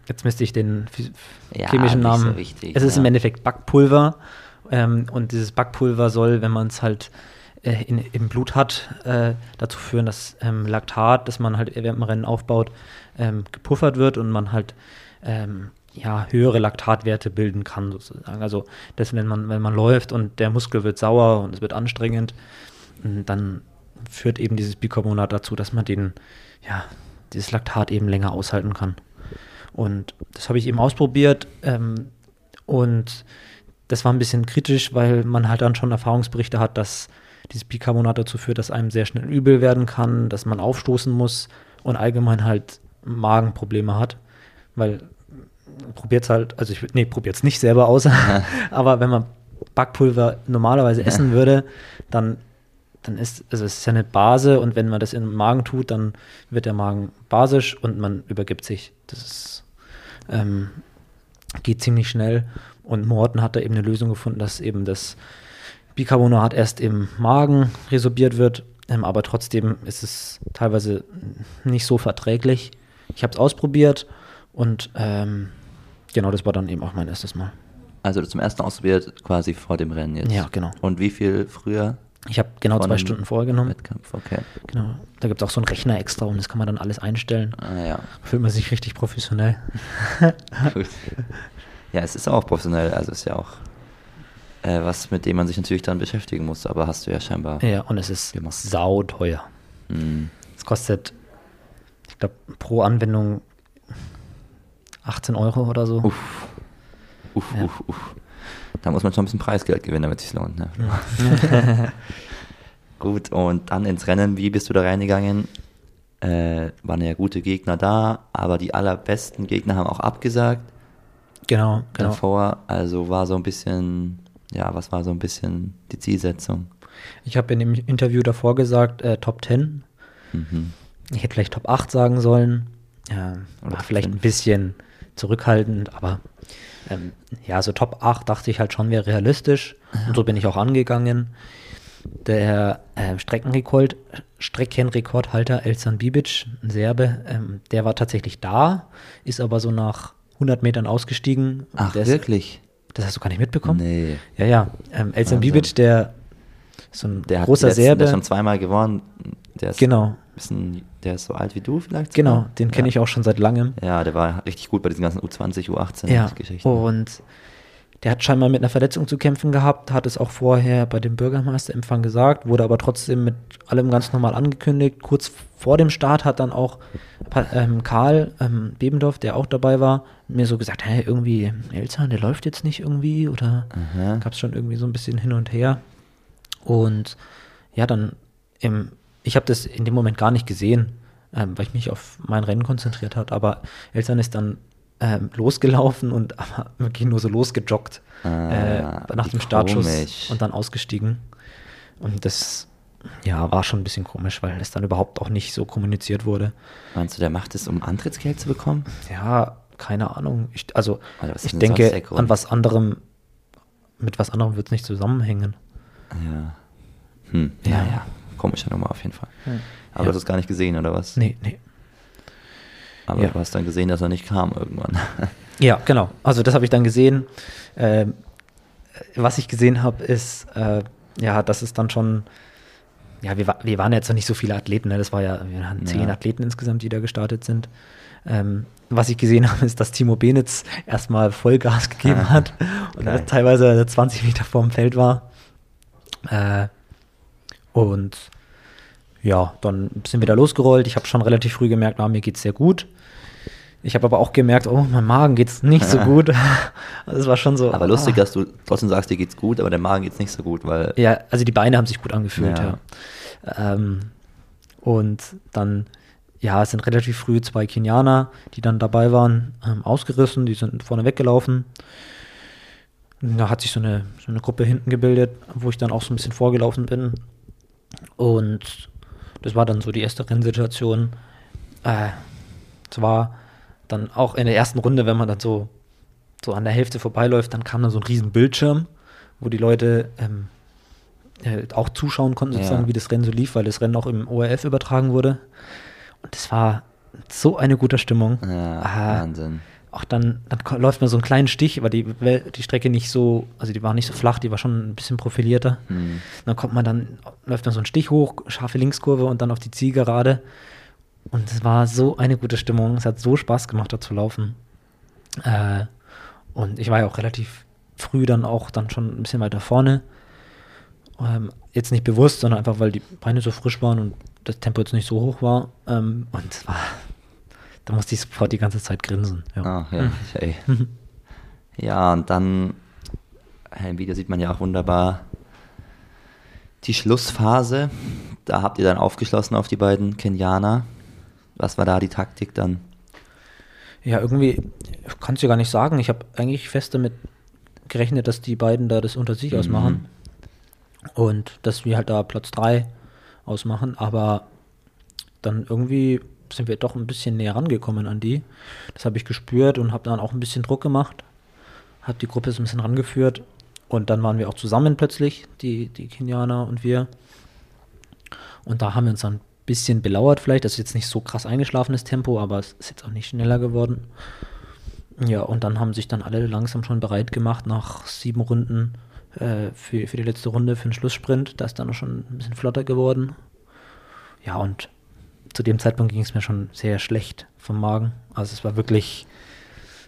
jetzt müsste ich den Ja, chemischen nicht so Namen. wichtig, es ist ja. im Endeffekt Backpulver. Ähm, und dieses Backpulver soll, wenn man es halt äh, in, im Blut hat, äh, dazu führen, dass ähm, Laktat, das man halt während dem Rennen aufbaut, ähm, gepuffert wird und man halt ähm, ja, höhere Laktatwerte bilden kann, sozusagen. Also das, wenn man, wenn man läuft und der Muskel wird sauer und es wird anstrengend, dann führt eben dieses Bicarbonat dazu, dass man den ja, dieses Laktat eben länger aushalten kann. Und das habe ich eben ausprobiert ähm, und das war ein bisschen kritisch, weil man halt dann schon Erfahrungsberichte hat, dass dieses Bicarbonat dazu führt, dass einem sehr schnell übel werden kann, dass man aufstoßen muss und allgemein halt Magenprobleme hat, weil probiert es halt, also ich nee, es nicht selber aus, aber wenn man Backpulver normalerweise essen würde, dann dann ist, also es ist ja eine Base und wenn man das in den Magen tut, dann wird der Magen basisch und man übergibt sich. Das ist, ähm, geht ziemlich schnell. Und Morten hat da eben eine Lösung gefunden, dass eben das Bicarbonat erst im Magen resorbiert wird, ähm, aber trotzdem ist es teilweise nicht so verträglich. Ich habe es ausprobiert und ähm, genau das war dann eben auch mein erstes Mal. Also zum ersten Mal ausprobiert, quasi vor dem Rennen jetzt. Ja, genau. Und wie viel früher? Ich habe genau zwei Stunden vorher genommen. Wettkampf, okay. Genau. Da gibt es auch so einen Rechner extra und das kann man dann alles einstellen. Ah, ja. Fühlt man sich richtig professionell. Gut. Ja, es ist auch professionell, also ist ja auch äh, was, mit dem man sich natürlich dann beschäftigen muss, aber hast du ja scheinbar. Ja, und es ist Gemacht. sauteuer. Hm. Es kostet, ich glaube, pro Anwendung 18 Euro oder so. Uff. Uff, Ja. uff, uff. Da muss man schon ein bisschen Preisgeld gewinnen, damit es sich lohnt. Ne? Gut, und dann ins Rennen, wie bist du da reingegangen? Äh, waren ja gute Gegner da, aber die allerbesten Gegner haben auch abgesagt Genau, genau. davor. Also war so ein bisschen, ja, was war so ein bisschen die Zielsetzung? Ich habe in dem Interview davor gesagt, äh, Top 10. Mhm. Ich hätte vielleicht Top 8 sagen sollen. Ja, Oder vielleicht ein 5. bisschen zurückhaltend, aber ähm, ja, so Top 8 dachte ich halt schon wäre realistisch. Und so bin ich auch angegangen. Der äh, Streckenrekord, Streckenrekordhalter Elsan Bibic, ein Serbe, ähm, der war tatsächlich da, ist aber so nach 100 Metern ausgestiegen. Ach, der ist, wirklich? Das hast du gar nicht mitbekommen? Nee. Ja, ja. Ähm, Elsan Wahnsinn. Bibic, der so ein Der hat großer letzten, der Serbe. ist schon zweimal gewonnen. Der ist, Genau, Bisschen, der ist so alt wie du vielleicht? genau. sogar? Den kenne ja. ich auch schon seit langem. Ja, der war richtig gut bei diesen ganzen U20, U18 Ja, Geschichten. und der hat scheinbar mit einer Verletzung zu kämpfen gehabt, hat es auch vorher bei dem Bürgermeisterempfang gesagt, wurde aber trotzdem mit allem ganz normal angekündigt. Kurz vor dem Start hat dann auch ähm, Karl ähm, Bebendorf, der auch dabei war, mir so gesagt, hey, irgendwie Elzahn, der läuft jetzt nicht irgendwie oder gab es schon irgendwie so ein bisschen hin und her. Und ja, dann im, ich habe das in dem Moment gar nicht gesehen, ähm, weil ich mich auf mein Rennen konzentriert hat. Aber Elsan ist dann ähm, losgelaufen und wirklich nur so losgejoggt Ah, äh, nach dem Startschuss komisch. und dann ausgestiegen. Und das ja, war schon ein bisschen komisch, weil es dann überhaupt auch nicht so kommuniziert wurde. Meinst du, der macht es, um Antrittsgeld zu bekommen? Ja, keine Ahnung. Ich, also ist ich denke, an was anderem, mit was anderem wird es nicht zusammenhängen. Ja. Hm. Ja, Ja. ja. Komische Nummer auf jeden Fall. Hm. Aber Ja. du hast es gar nicht gesehen, oder was? Nee, nee. Aber Ja. du hast dann gesehen, dass er nicht kam irgendwann. Ja, genau. Also das habe ich dann gesehen. Ähm, was ich gesehen habe, ist, äh, ja, dass es dann schon, ja, wir, wir waren jetzt noch nicht so viele Athleten, ne? das war ja, wir hatten zehn Ja. Athleten insgesamt, die da gestartet sind. Ähm, was ich gesehen habe, ist, dass Timo Benitz erstmal Vollgas gegeben hat und teilweise 20 Meter vorm Feld war. Äh, und ja, dann sind wir da losgerollt. Ich habe schon relativ früh gemerkt, na, mir geht's sehr gut. Ich habe aber auch gemerkt, oh, mein Magen geht's nicht so gut. Es war schon so. aber lustig, ah. dass du trotzdem sagst, dir geht's gut, aber der Magen geht's nicht so gut, weil. Ja, also die Beine haben sich gut angefühlt, Ja. ja. Ähm, und dann, ja, es sind relativ früh zwei Kenianer, die dann dabei waren, ähm, ausgerissen, die sind vorne weggelaufen. Und Da hat sich so eine, so eine Gruppe hinten gebildet, wo ich dann auch so ein bisschen vorgelaufen bin. Und das war dann so die erste Rennsituation. Äh, es war dann auch in der ersten Runde, wenn man dann so, so an der Hälfte vorbeiläuft, dann kam dann so ein riesen Bildschirm, wo die Leute ähm, äh, auch zuschauen konnten, Ja. sozusagen, wie das Rennen so lief, weil das Rennen auch im ORF übertragen wurde. Und es war so eine gute Stimmung. Ja, Ah, Wahnsinn. Auch dann, dann läuft man so einen kleinen Stich, weil die, die Strecke nicht so, also die war nicht so flach, die war schon ein bisschen profilierter. Hm. Dann kommt man dann, läuft dann so ein Stich hoch, scharfe Linkskurve und dann auf die Zielgerade. Und es war so eine gute Stimmung. Es hat so Spaß gemacht, da zu laufen. Äh, und ich war ja auch relativ früh dann auch dann schon ein bisschen weiter vorne. Ähm, jetzt nicht bewusst, sondern einfach, weil die Beine so frisch waren und das Tempo jetzt nicht so hoch war. Ähm, und es war, da musste ich sofort die ganze Zeit grinsen. Ja. Ach ja, ey. Ja, und dann im Video sieht man ja auch wunderbar die Schlussphase. Da habt ihr dann aufgeschlossen auf die beiden Kenianer. Was war da die Taktik dann? Ja, irgendwie kannst du gar nicht sagen. Ich habe eigentlich fest damit gerechnet, dass die beiden da das unter sich Mhm. ausmachen. Und dass wir halt da Platz 3 ausmachen. Aber dann irgendwie sind wir doch ein bisschen näher rangekommen an die. Das habe ich gespürt und habe dann auch ein bisschen Druck gemacht. Habe die Gruppe so ein bisschen rangeführt. Und dann waren wir auch zusammen plötzlich, die, die Kenianer und wir. Und da haben wir uns dann ein bisschen belauert vielleicht. Das ist jetzt nicht so krass eingeschlafenes Tempo, aber es ist jetzt auch nicht schneller geworden. Ja, und dann haben sich dann alle langsam schon bereit gemacht nach sieben Runden äh, für, für die letzte Runde, für den Schlusssprint. Da ist dann auch schon ein bisschen flotter geworden. Ja, und zu dem Zeitpunkt ging es mir schon sehr schlecht vom Magen. Also es war wirklich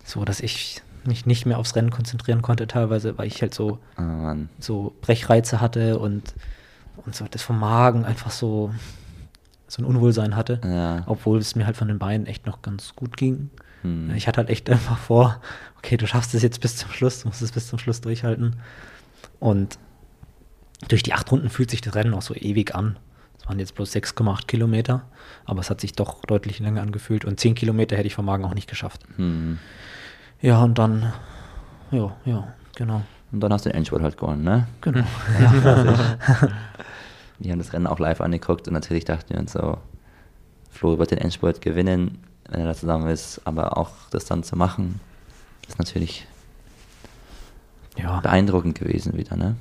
so, dass ich mich nicht mehr aufs Rennen konzentrieren konnte teilweise, weil ich halt so Oh so Brechreize hatte und, und so das vom Magen einfach so, so ein Unwohlsein hatte. Ja. Obwohl es mir halt von den Beinen echt noch ganz gut ging. Hm. Ich hatte halt echt einfach vor, okay, du schaffst es jetzt bis zum Schluss, du musst es bis zum Schluss durchhalten. Und durch die acht Runden fühlt sich das Rennen auch so ewig an. Es waren jetzt bloß 6,8 Kilometer, aber es hat sich doch deutlich länger angefühlt. Und 10 Kilometer hätte ich vom Magen auch nicht geschafft. Hm. Ja, und dann, ja, ja, genau. Und dann hast du den Endspurt halt gewonnen, ne? Genau. Wir haben das Rennen auch live angeguckt und natürlich dachten wir uns so, Flo wird den Endspurt gewinnen, wenn er da zusammen ist, aber auch das dann zu machen, ist natürlich ja, beeindruckend gewesen wieder, ne?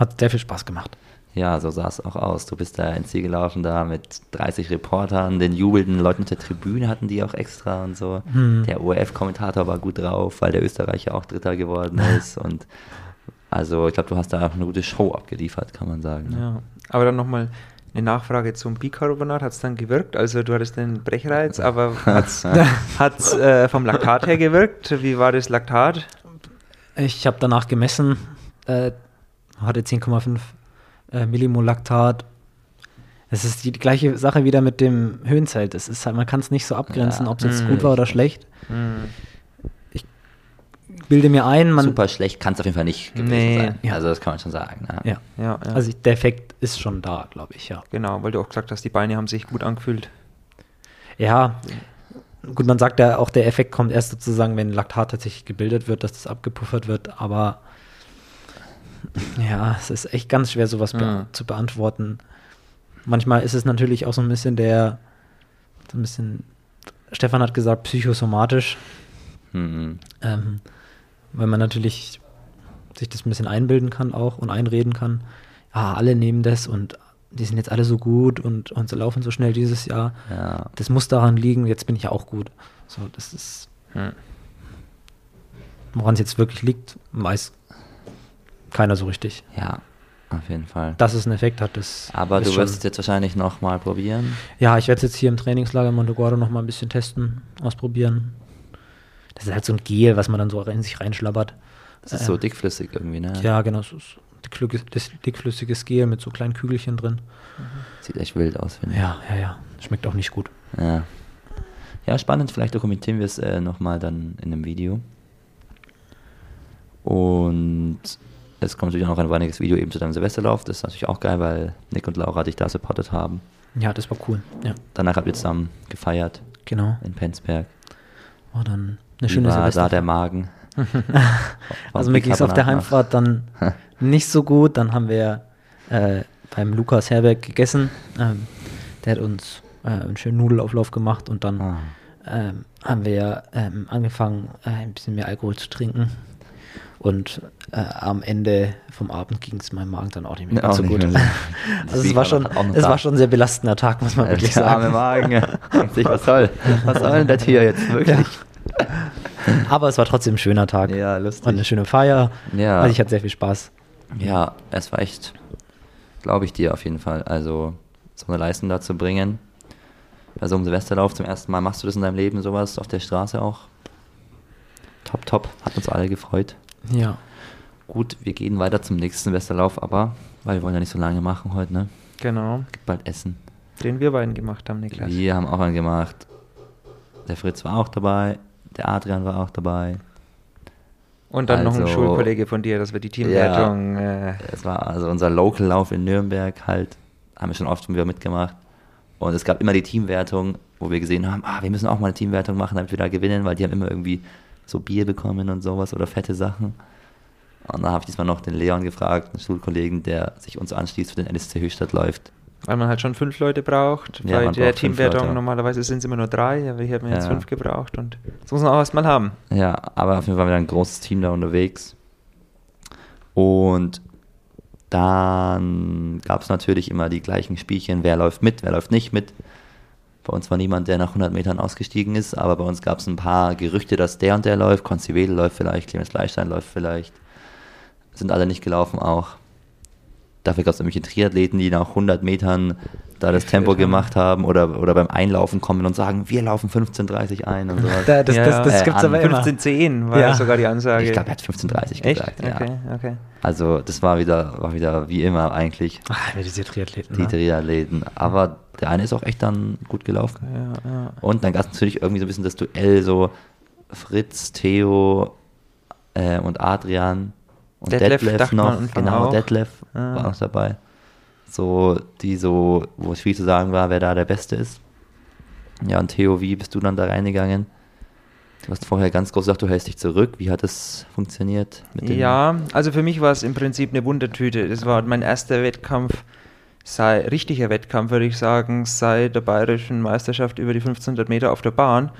Hat sehr viel Spaß gemacht. Ja, so sah es auch aus. Du bist da ins Ziel gelaufen, da mit 30 Reportern, den jubelnden Leuten auf der Tribüne hatten die auch extra und so. Hm. Der ORF-Kommentator war gut drauf, weil der Österreicher auch Dritter geworden ist. und also ich glaube, du hast da auch eine gute Show abgeliefert, kann man sagen. Ne? Ja. Aber dann nochmal eine Nachfrage zum Bicarbonat. Hat es dann gewirkt? Also du hattest den Brechreiz, aber hat es äh, vom Laktat her gewirkt? Wie war das Laktat? Ich habe danach gemessen, äh, hatte 10,5 äh, Millimol Laktat. Es ist die gleiche Sache wieder mit dem Höhenzelt. Es ist halt, man kann es nicht so abgrenzen, Ja. ob es jetzt Hm. gut war oder schlecht. Hm. Ich bilde mir ein, man. Super schlecht kann es auf jeden Fall nicht gewesen Nee. sein. Ja. Also das kann man schon sagen. Ne? Ja. Ja, ja. Also der Effekt ist schon da, glaube ich, ja. genau, weil du auch gesagt hast, die Beine haben sich gut angefühlt. Ja, gut, man sagt ja auch, der Effekt kommt erst sozusagen, wenn Laktat tatsächlich gebildet wird, dass das abgepuffert wird, aber ja, es ist echt ganz schwer, sowas be Mhm. zu beantworten. Manchmal ist es natürlich auch so ein bisschen der, so ein bisschen, Stefan hat gesagt, psychosomatisch, Hm. ähm, weil man natürlich sich das ein bisschen einbilden kann auch und einreden kann. Ja, alle nehmen das und die sind jetzt alle so gut und, und sie laufen so schnell dieses Jahr. Ja. Das muss daran liegen, jetzt bin ich ja auch gut. So, das ist, Hm. woran es jetzt wirklich liegt, weiß keiner so richtig. ja, auf jeden Fall. Dass es einen Effekt hat, das aber ist du wirst es jetzt wahrscheinlich noch mal probieren. Ja, ich werde es jetzt hier im Trainingslager in Monteguardo noch mal ein bisschen testen, ausprobieren. Das ist halt so ein Gel, was man dann so in sich reinschlabbert. Das ist Ähm, so dickflüssig irgendwie, ne? Ja, genau, so ist dickflüssiges, das dickflüssiges Gel mit so kleinen Kügelchen drin. Sieht echt wild aus, finde ich. Ja, ja, ja. Schmeckt auch nicht gut. Ja. Ja, spannend. Vielleicht dokumentieren wir es äh, nochmal dann in einem Video. Und es kommt natürlich auch noch ein weiteres Video eben zu deinem Silvesterlauf. Das ist natürlich auch geil, weil Nick und Laura dich da supportet haben. Ja, das war cool. Ja, Danach habt ihr zusammen gefeiert genau. in Penzberg. War dann eine Wie schöne war da der Magen? Also mir ging es auf der Heimfahrt dann nicht so gut. Dann haben wir äh, beim Lukas Herberg gegessen. Ähm, der hat uns äh, einen schönen Nudelauflauf gemacht und dann Ah. ähm, haben wir ähm, angefangen, äh, ein bisschen mehr Alkohol zu trinken. Und äh, am Ende vom Abend ging es meinem Magen dann auch nicht mehr Ja, so gut. mehr so. also es war schon, es war schon ein sehr belastender Tag, muss man Äh, wirklich der arme sagen. Magen. Was soll, was soll denn das hier jetzt wirklich? Aber es war trotzdem ein schöner Tag. Ja, Und eine lustig. schöne Feier. Ja. Also ich hatte sehr viel Spaß. Ja, es war echt, glaube ich dir auf jeden Fall. Also so eine Leistung da zu bringen. Bei so einem Silvesterlauf zum ersten Mal machst du das in deinem Leben, sowas auf der Straße auch. Top, top. Hat uns alle gefreut. Ja. gut, wir gehen weiter zum nächsten Westerlauf, aber, weil wir wollen ja nicht so lange machen heute, ne? Genau. Gibt bald Essen. Den wir beiden gemacht haben, Niklas. Wir haben auch einen gemacht. Der Fritz war auch dabei, der Adrian war auch dabei. Und dann noch ein Also- Schulkollege von dir, dass wir die Teamwertung. Äh, Es war also unser Local-Lauf in Nürnberg halt. Haben wir schon oft wieder mitgemacht. Und es gab immer die Teamwertung, wo wir gesehen haben, ah, wir müssen auch mal eine Teamwertung machen, damit wir da gewinnen, weil die haben immer irgendwie so Bier bekommen und sowas oder fette Sachen. Und da habe ich diesmal noch den Leon gefragt, einen Schulkollegen, der sich uns anschließt für den NSC Höchstadt läuft. weil man halt schon fünf Leute braucht. Ja, Bei der Teamwertung Leute. normalerweise sind es immer nur drei, aber hier haben wir jetzt Ja. fünf gebraucht und das muss man auch erstmal haben. Ja, aber auf jeden Fall wieder ein großes Team da unterwegs. Und dann gab es natürlich immer die gleichen Spielchen, wer läuft mit, wer läuft nicht mit. Bei uns war niemand, der nach 100 Metern ausgestiegen ist, aber bei uns gab es ein paar Gerüchte, dass der und der läuft. Wedel läuft vielleicht, Clemens Leistein läuft vielleicht. Sind alle nicht gelaufen auch. Dafür gab es irgendwelche Triathleten, die nach 100 Metern da das Tempo gemacht haben oder, oder beim Einlaufen kommen und sagen, wir laufen 15.30 ein und sowas. Da, das Ja, das, das äh, gibt's an aber immer. 15-10 war Ja. sogar die Ansage. Ich glaube, er hat 15.30 Echt? gesagt. Ja. Okay. Also das war wieder, war wieder wie immer eigentlich Ach, diese Triathleten. die ne? Triathleten. Aber der eine ist auch echt dann gut gelaufen. Ja, ja. Und dann gab es natürlich irgendwie so ein bisschen das Duell, so Fritz, Theo äh, und Adrian und Detlef Detlef, noch. Genau, auch. Detlef Ah. war noch dabei. So, die so, wo es viel zu sagen war, wer da der Beste ist. Ja, und Theo, wie bist du dann da reingegangen? Du hast vorher ganz groß gesagt, du hältst dich zurück. Wie hat das funktioniert? Ja, also für mich war es im Prinzip eine Wundertüte. Das war mein erster Wettkampf, sei, richtiger Wettkampf, würde ich sagen, seit der bayerischen Meisterschaft über die 1500 Meter auf der Bahn,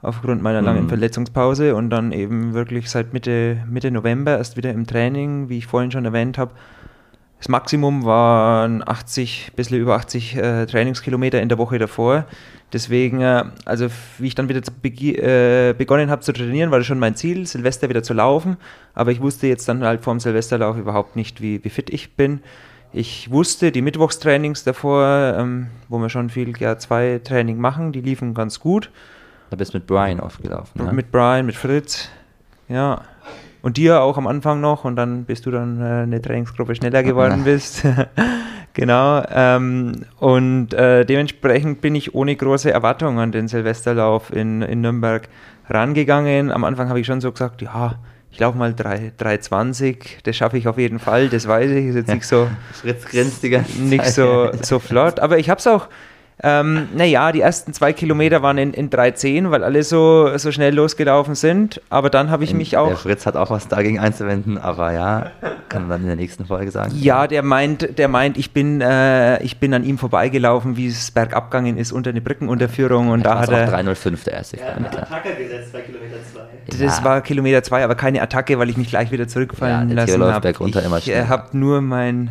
aufgrund meiner langen Mhm. Verletzungspause und dann eben wirklich seit Mitte, Mitte November erst wieder im Training, wie ich vorhin schon erwähnt habe. Das Maximum waren 80, ein bisschen über 80 äh, Trainingskilometer in der Woche davor. Deswegen, äh, also wie ich dann wieder äh, begonnen habe zu trainieren, war das schon mein Ziel, Silvester wieder zu laufen. Aber ich wusste jetzt dann halt vor dem Silvesterlauf überhaupt nicht, wie, wie fit ich bin. Ich wusste, die Mittwochstrainings davor, ähm, wo wir schon viel GA2-Training machen, die liefen ganz gut. Da bist du mit Brian aufgelaufen. Ne? Mit Brian, mit Fritz, ja. Und dir auch am Anfang noch und dann bist du dann äh, eine Trainingsgruppe schneller geworden bist. genau. Ähm, und äh, dementsprechend bin ich ohne große Erwartungen an den Silvesterlauf in, in Nürnberg rangegangen. Am Anfang habe ich schon so gesagt, ja, ich laufe mal 3 3,20, das schaffe ich auf jeden Fall, das weiß ich, ist jetzt nicht so nicht so, so flott. Aber ich habe es auch, ähm, naja, die ersten zwei Kilometer waren in, in 3,10, weil alle so, so schnell losgelaufen sind. Aber dann habe ich mich Der auch. Fritz hat auch was dagegen einzuwenden, aber ja, kann man dann in der nächsten Folge sagen. Ja, der meint, der meint, ich bin, äh, ich bin an ihm vorbeigelaufen, wie es bergabgangen ist unter eine Brückenunterführung und da hat auch er. 305 der erste Kilometer. Attacker gesetzt bei Kilometer 2. Das Ja. war Kilometer zwei, aber keine Attacke, weil ich mich gleich wieder zurückfallen Ja, der Theo lassen habe. Ich äh, habe nur meinen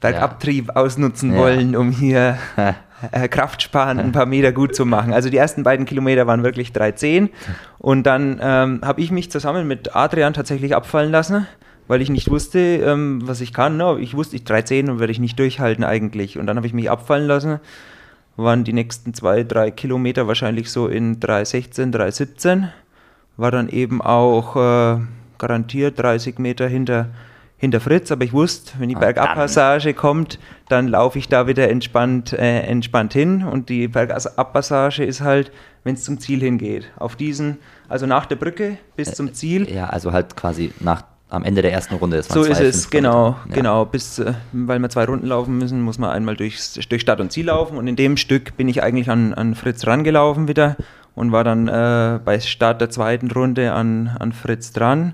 Bergabtrieb ausnutzen Ja. wollen, um hier äh, kraftsparend ein paar Meter gut zu machen. Also die ersten beiden Kilometer waren wirklich 3,10 und dann ähm, habe ich mich zusammen mit Adrian tatsächlich abfallen lassen, weil ich nicht wusste, ähm, was ich kann. No, ich wusste, ich 3,10 und werde ich nicht durchhalten eigentlich. Und dann habe ich mich abfallen lassen, waren die nächsten zwei, drei Kilometer wahrscheinlich so in 3,16, 3,17. War dann eben auch äh, garantiert 30 Meter hinter hinter Fritz, aber ich wusste, wenn die Ah, Bergabpassage kommt, dann laufe ich da wieder entspannt, äh, entspannt hin und die Bergabpassage ist halt, wenn es zum Ziel hingeht. Auf diesen, also nach der Brücke bis zum Ziel. Ja, also halt quasi nach, am Ende der ersten Runde. Waren So ist es, genau. Ja. genau. Bis, äh, weil wir zwei Runden laufen müssen, muss man einmal durchs, durch Stadt und Ziel laufen und in dem Stück bin ich eigentlich an, an Fritz rangelaufen wieder und war dann äh, bei Start der zweiten Runde an, an Fritz dran.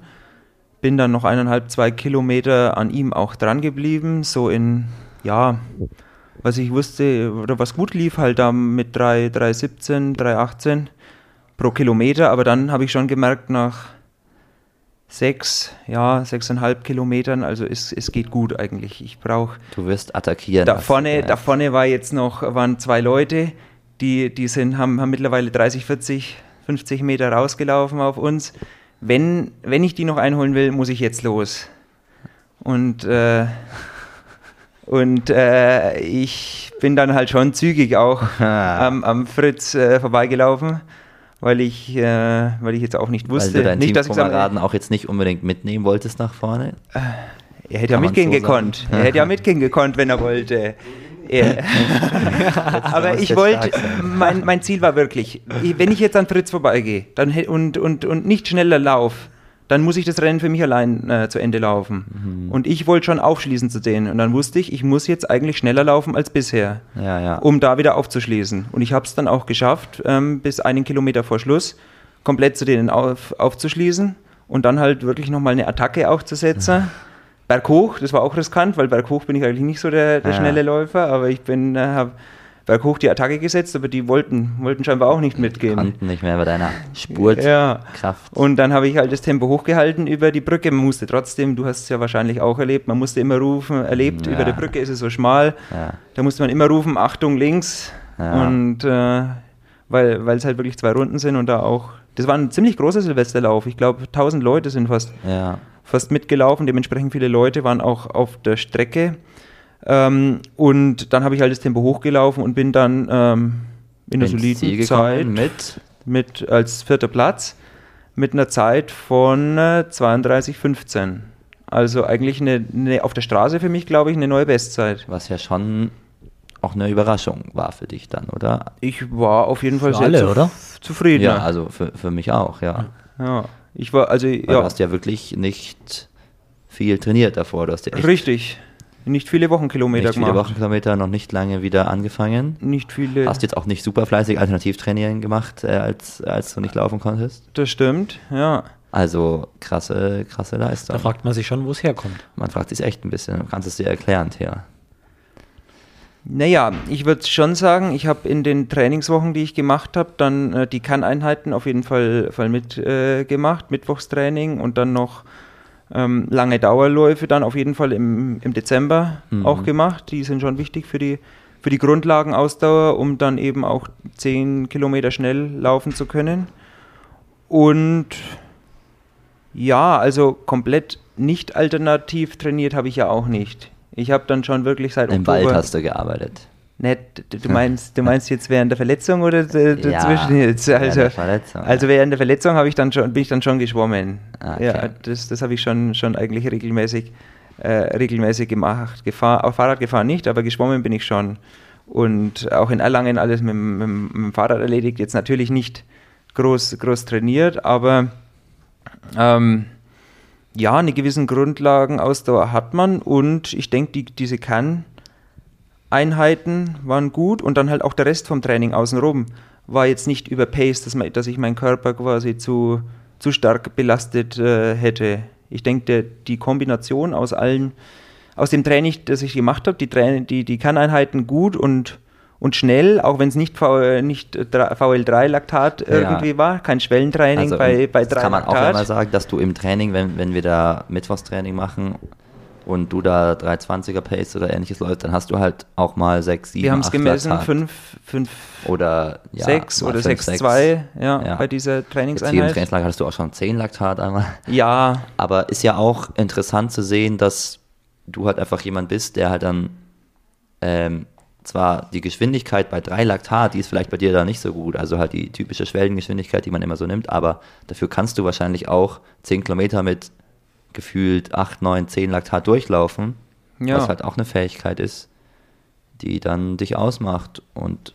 Bin dann noch eineinhalb, zwei Kilometer an ihm auch dran geblieben, so in, ja, was ich wusste, oder was gut lief, halt da mit 3, 3,17, 3,18 pro Kilometer, aber dann habe ich schon gemerkt, nach sechs, ja, sechseinhalb Kilometern, also es, es geht gut eigentlich. Ich brauche Du wirst attackieren. da vorne, gemerkt. da vorne war jetzt noch, waren zwei Leute, die, die sind, haben, haben mittlerweile 30, 40, 50 Meter rausgelaufen auf uns. Wenn, wenn ich die noch einholen will, muss ich jetzt los. Und, äh, und äh, ich bin dann halt schon zügig auch am, am Fritz äh, vorbeigelaufen. weil ich, äh, weil ich jetzt auch nicht Weil wusste, du deinen nicht, dass ich sage, Teamkameraden auch jetzt nicht unbedingt mitnehmen wolltest nach vorne. er hätte ja Kann man mitgehen so gekonnt. sagen. Er hätte ja mitgehen gekonnt, wenn er wollte. Er, aber ich wollte, mein, mein Ziel war wirklich, ich- wenn ich jetzt an Fritz vorbeigehe dann, und, und, und nicht schneller lauf, dann muss ich das Rennen für mich allein äh, zu Ende laufen. Mhm. Und ich wollte schon aufschließen zu denen. Und dann wusste ich, ich muss jetzt eigentlich schneller laufen als bisher, Ja, ja. um da wieder aufzuschließen. Und ich habe es dann auch geschafft, ähm, bis einen Kilometer vor Schluss komplett zu denen auf, aufzuschließen und dann halt wirklich nochmal eine Attacke aufzusetzen. Berghoch, das war auch riskant, weil berghoch bin ich eigentlich nicht so der, der Ja. schnelle Läufer, aber ich bin, äh, habe berghoch die Attacke gesetzt, aber die wollten, wollten scheinbar auch nicht mitgehen. Konnten nicht mehr bei deiner Spurtkraft. Ja. Und dann habe ich halt das Tempo hochgehalten über die Brücke. Man musste trotzdem, du hast es ja wahrscheinlich auch erlebt, man musste immer rufen, erlebt, Ja. über der Brücke ist es so schmal. Ja. Da musste man immer rufen, Achtung links. Ja. Und äh, weil es halt wirklich zwei Runden sind und da auch, das war ein ziemlich großer Silvesterlauf. Ich glaube, 1000 Leute sind fast ja. fast mitgelaufen. Dementsprechend viele Leute waren auch auf der Strecke. Ähm, und dann habe ich halt das Tempo hochgelaufen und bin dann ähm, in Ins soliden Zeit mit mit als vierter Platz mit einer Zeit von äh, 32,15. Also eigentlich eine, eine, auf der Straße für mich, glaube ich, eine neue Bestzeit. was ja schon auch eine Überraschung war für dich dann, oder? Ich war auf jeden Fall Für sehr alle, zu- oder? zufrieden. Ja, also für, für mich auch, ja. ja. Ich war, also, Weil du ja, hast ja wirklich nicht viel trainiert davor. Du hast ja echt richtig. Nicht viele Wochenkilometer nicht viele gemacht. Wochenkilometer, noch nicht lange wieder angefangen. Nicht viele. Hast jetzt auch nicht super fleißig Alternativtraining gemacht, äh, als, als du nicht laufen konntest. Das stimmt, ja. Also krasse, krasse Da Leistung. fragt man sich schon, wo es herkommt. Man fragt sich echt ein bisschen. Du kannst es dir erklären, Thea. Naja, ich würde schon sagen, ich habe in den Trainingswochen, die ich gemacht habe, dann äh, die Kann-Einheiten auf jeden Fall, Fall mitgemacht, äh, Mittwochstraining und dann noch ähm, lange Dauerläufe dann auf jeden Fall im, im Dezember Mhm. auch gemacht. Die sind schon wichtig für die, für die Grundlagenausdauer, um dann eben auch 10 Kilometer schnell laufen zu können. Und ja, also komplett nicht alternativ trainiert habe ich ja auch nicht. Ich habe dann schon wirklich seit Im Oktober... Wald hast du gearbeitet. Nett, du- du meinst, du meinst jetzt während der Verletzung oder dazwischen jetzt? während Also, der Verletzung, also während der Verletzung habe ich dann schon, bin ich dann schon geschwommen. Ah, okay. Ja, das, das habe ich schon, schon eigentlich regelmäßig, äh, regelmäßig gemacht. Gefahr, auf Fahrrad gefahren nicht, aber geschwommen bin ich schon. Und auch in Erlangen alles mit, dem- mit, mit dem Fahrrad erledigt. Jetzt natürlich nicht groß, groß trainiert, aber ähm, ja, eine gewissen Grundlagenausdauer hat man und ich denke, die, diese Kann-Einheiten waren gut und dann halt auch der Rest vom Training außenrum war jetzt nicht überpaced, dass, man, dass ich meinen Körper quasi zu, zu stark belastet äh, hätte. Ich denke, die Kombination aus allen, aus dem Training, das ich gemacht habe, die, die, die Kann-Einheiten gut und, und schnell, auch wenn es nicht, v, nicht VL3-Laktat irgendwie war, kein Schwellentraining Also, bei, bei das 3 kann man auch Laktat. immer sagen, dass du im Training, wenn, wenn wir da Mittwochstraining machen und du da 320er Pace oder ähnliches läufst, dann hast du halt auch mal 6, 7, Wir haben es 8 gemessen, Laktat. 5, 5, oder ja, 6 mal oder fünf, 6, 2 ja, Ja. bei dieser Jetzt hier im Trainingseinheit. Trainingslager hattest du auch schon 10 Laktat einmal. Ja, Aber ist ja auch interessant zu sehen, dass du halt einfach jemand bist, der halt dann ähm, zwar die Geschwindigkeit bei 3 Laktat, die ist vielleicht bei dir da nicht so gut, also halt die typische Schwellengeschwindigkeit, die man immer so nimmt, aber dafür kannst du wahrscheinlich auch 10 Kilometer mit gefühlt 8, 9, 10 Laktat durchlaufen, Ja. was halt auch eine Fähigkeit ist, die dann dich ausmacht und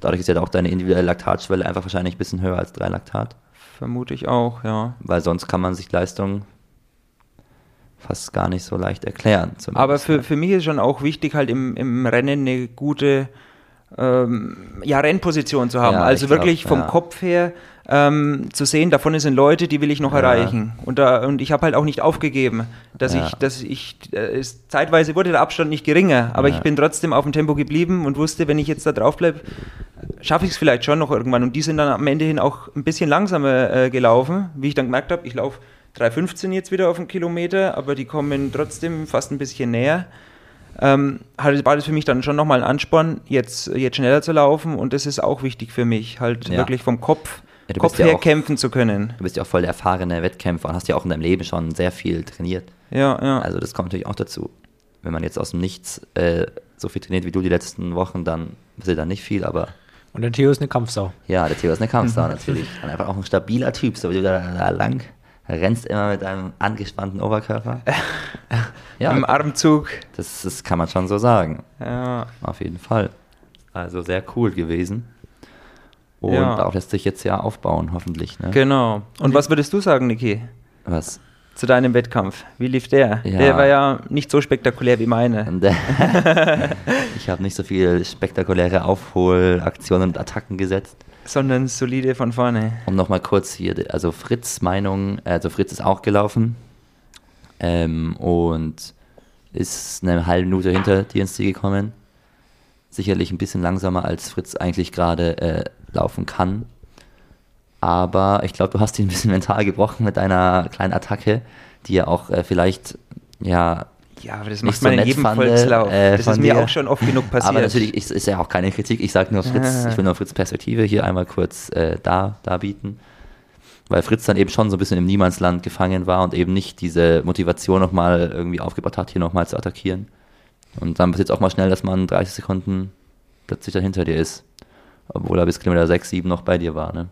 dadurch ist ja auch deine individuelle Laktatschwelle einfach wahrscheinlich ein bisschen höher als 3 Laktat. vermute ich auch, ja. Weil sonst kann man sich Leistung fast gar nicht so leicht erklären. Aber für, für mich ist schon auch wichtig, halt im, im Rennen eine gute ähm, ja, Rennposition zu haben. Ja, also ich glaub, wirklich vom ja. Kopf her ähm, zu sehen, davon sind Leute, die will ich noch Ja. erreichen. Und, da, und ich habe halt auch nicht aufgegeben, dass ich, dass ich, äh, es, zeitweise wurde der Abstand nicht geringer, aber ich bin trotzdem auf dem Tempo geblieben und wusste, wenn ich jetzt da drauf bleibe, schaffe ich es vielleicht schon noch irgendwann. Und die sind dann am Ende hin auch ein bisschen langsamer äh, gelaufen, wie ich dann gemerkt habe, ich laufe 3,15 jetzt wieder auf einen Kilometer, aber die kommen trotzdem fast ein bisschen näher. Ähm, hatte, war das für mich dann schon nochmal ein Ansporn, jetzt, jetzt schneller zu laufen und das ist auch wichtig für mich, halt Ja. wirklich vom Kopf, Ja, Kopf ja her auch- kämpfen zu können. du bist ja auch voll der erfahrene Wettkämpfer und hast ja auch in deinem Leben schon sehr viel trainiert. Ja, ja. Also das kommt natürlich auch dazu. Wenn man jetzt aus dem Nichts äh, so viel trainiert wie du die letzten Wochen, dann passiert dann nicht viel, aber Und der Theo ist eine Kampfsau. Ja, der Theo ist eine Kampfsau natürlich. Und einfach auch ein stabiler Typ, so wie du da, da lang rennst immer mit einem angespannten Oberkörper. Ja. Im Armzug. Das, das kann man schon so sagen. Ja. Auf jeden Fall. Also sehr cool gewesen. Und Ja. darauf lässt sich jetzt ja aufbauen, hoffentlich. Ne? Genau. Und was würdest du sagen, Niki, Was? zu deinem Wettkampf? Wie lief der? Ja. Der war ja nicht so spektakulär wie meine. Ich habe nicht so viele spektakuläre Aufholaktionen und Attacken gesetzt. Sondern solide von vorne. Um nochmal kurz hier, also Fritz Meinung, also Fritz ist auch gelaufen ähm, und ist eine halbe Minute hinter dir ins Ziel gekommen. Sicherlich ein bisschen langsamer, als Fritz eigentlich gerade äh, laufen kann. Aber ich glaube, du hast ihn ein bisschen mental gebrochen mit deiner kleinen Attacke, die ja auch äh, vielleicht, ja, Ja, aber das Nicht macht so man in nett jedem fand, Volkslauf. äh, das von ist mir dir. auch schon oft genug passiert. Aber natürlich ist, ist ja auch keine Kritik. Ich sage nur Fritz, Ah. ich will nur Fritz Perspektive hier einmal kurz äh, da, darbieten. Weil Fritz dann eben schon so ein bisschen im Niemandsland gefangen war und eben nicht diese Motivation nochmal irgendwie aufgebaut hat, hier nochmal zu attackieren. Und dann passiert es auch mal schnell, dass man 30 Sekunden plötzlich dann hinter dir ist. Obwohl er bis Kilometer 6, 7 noch bei dir war. Ne?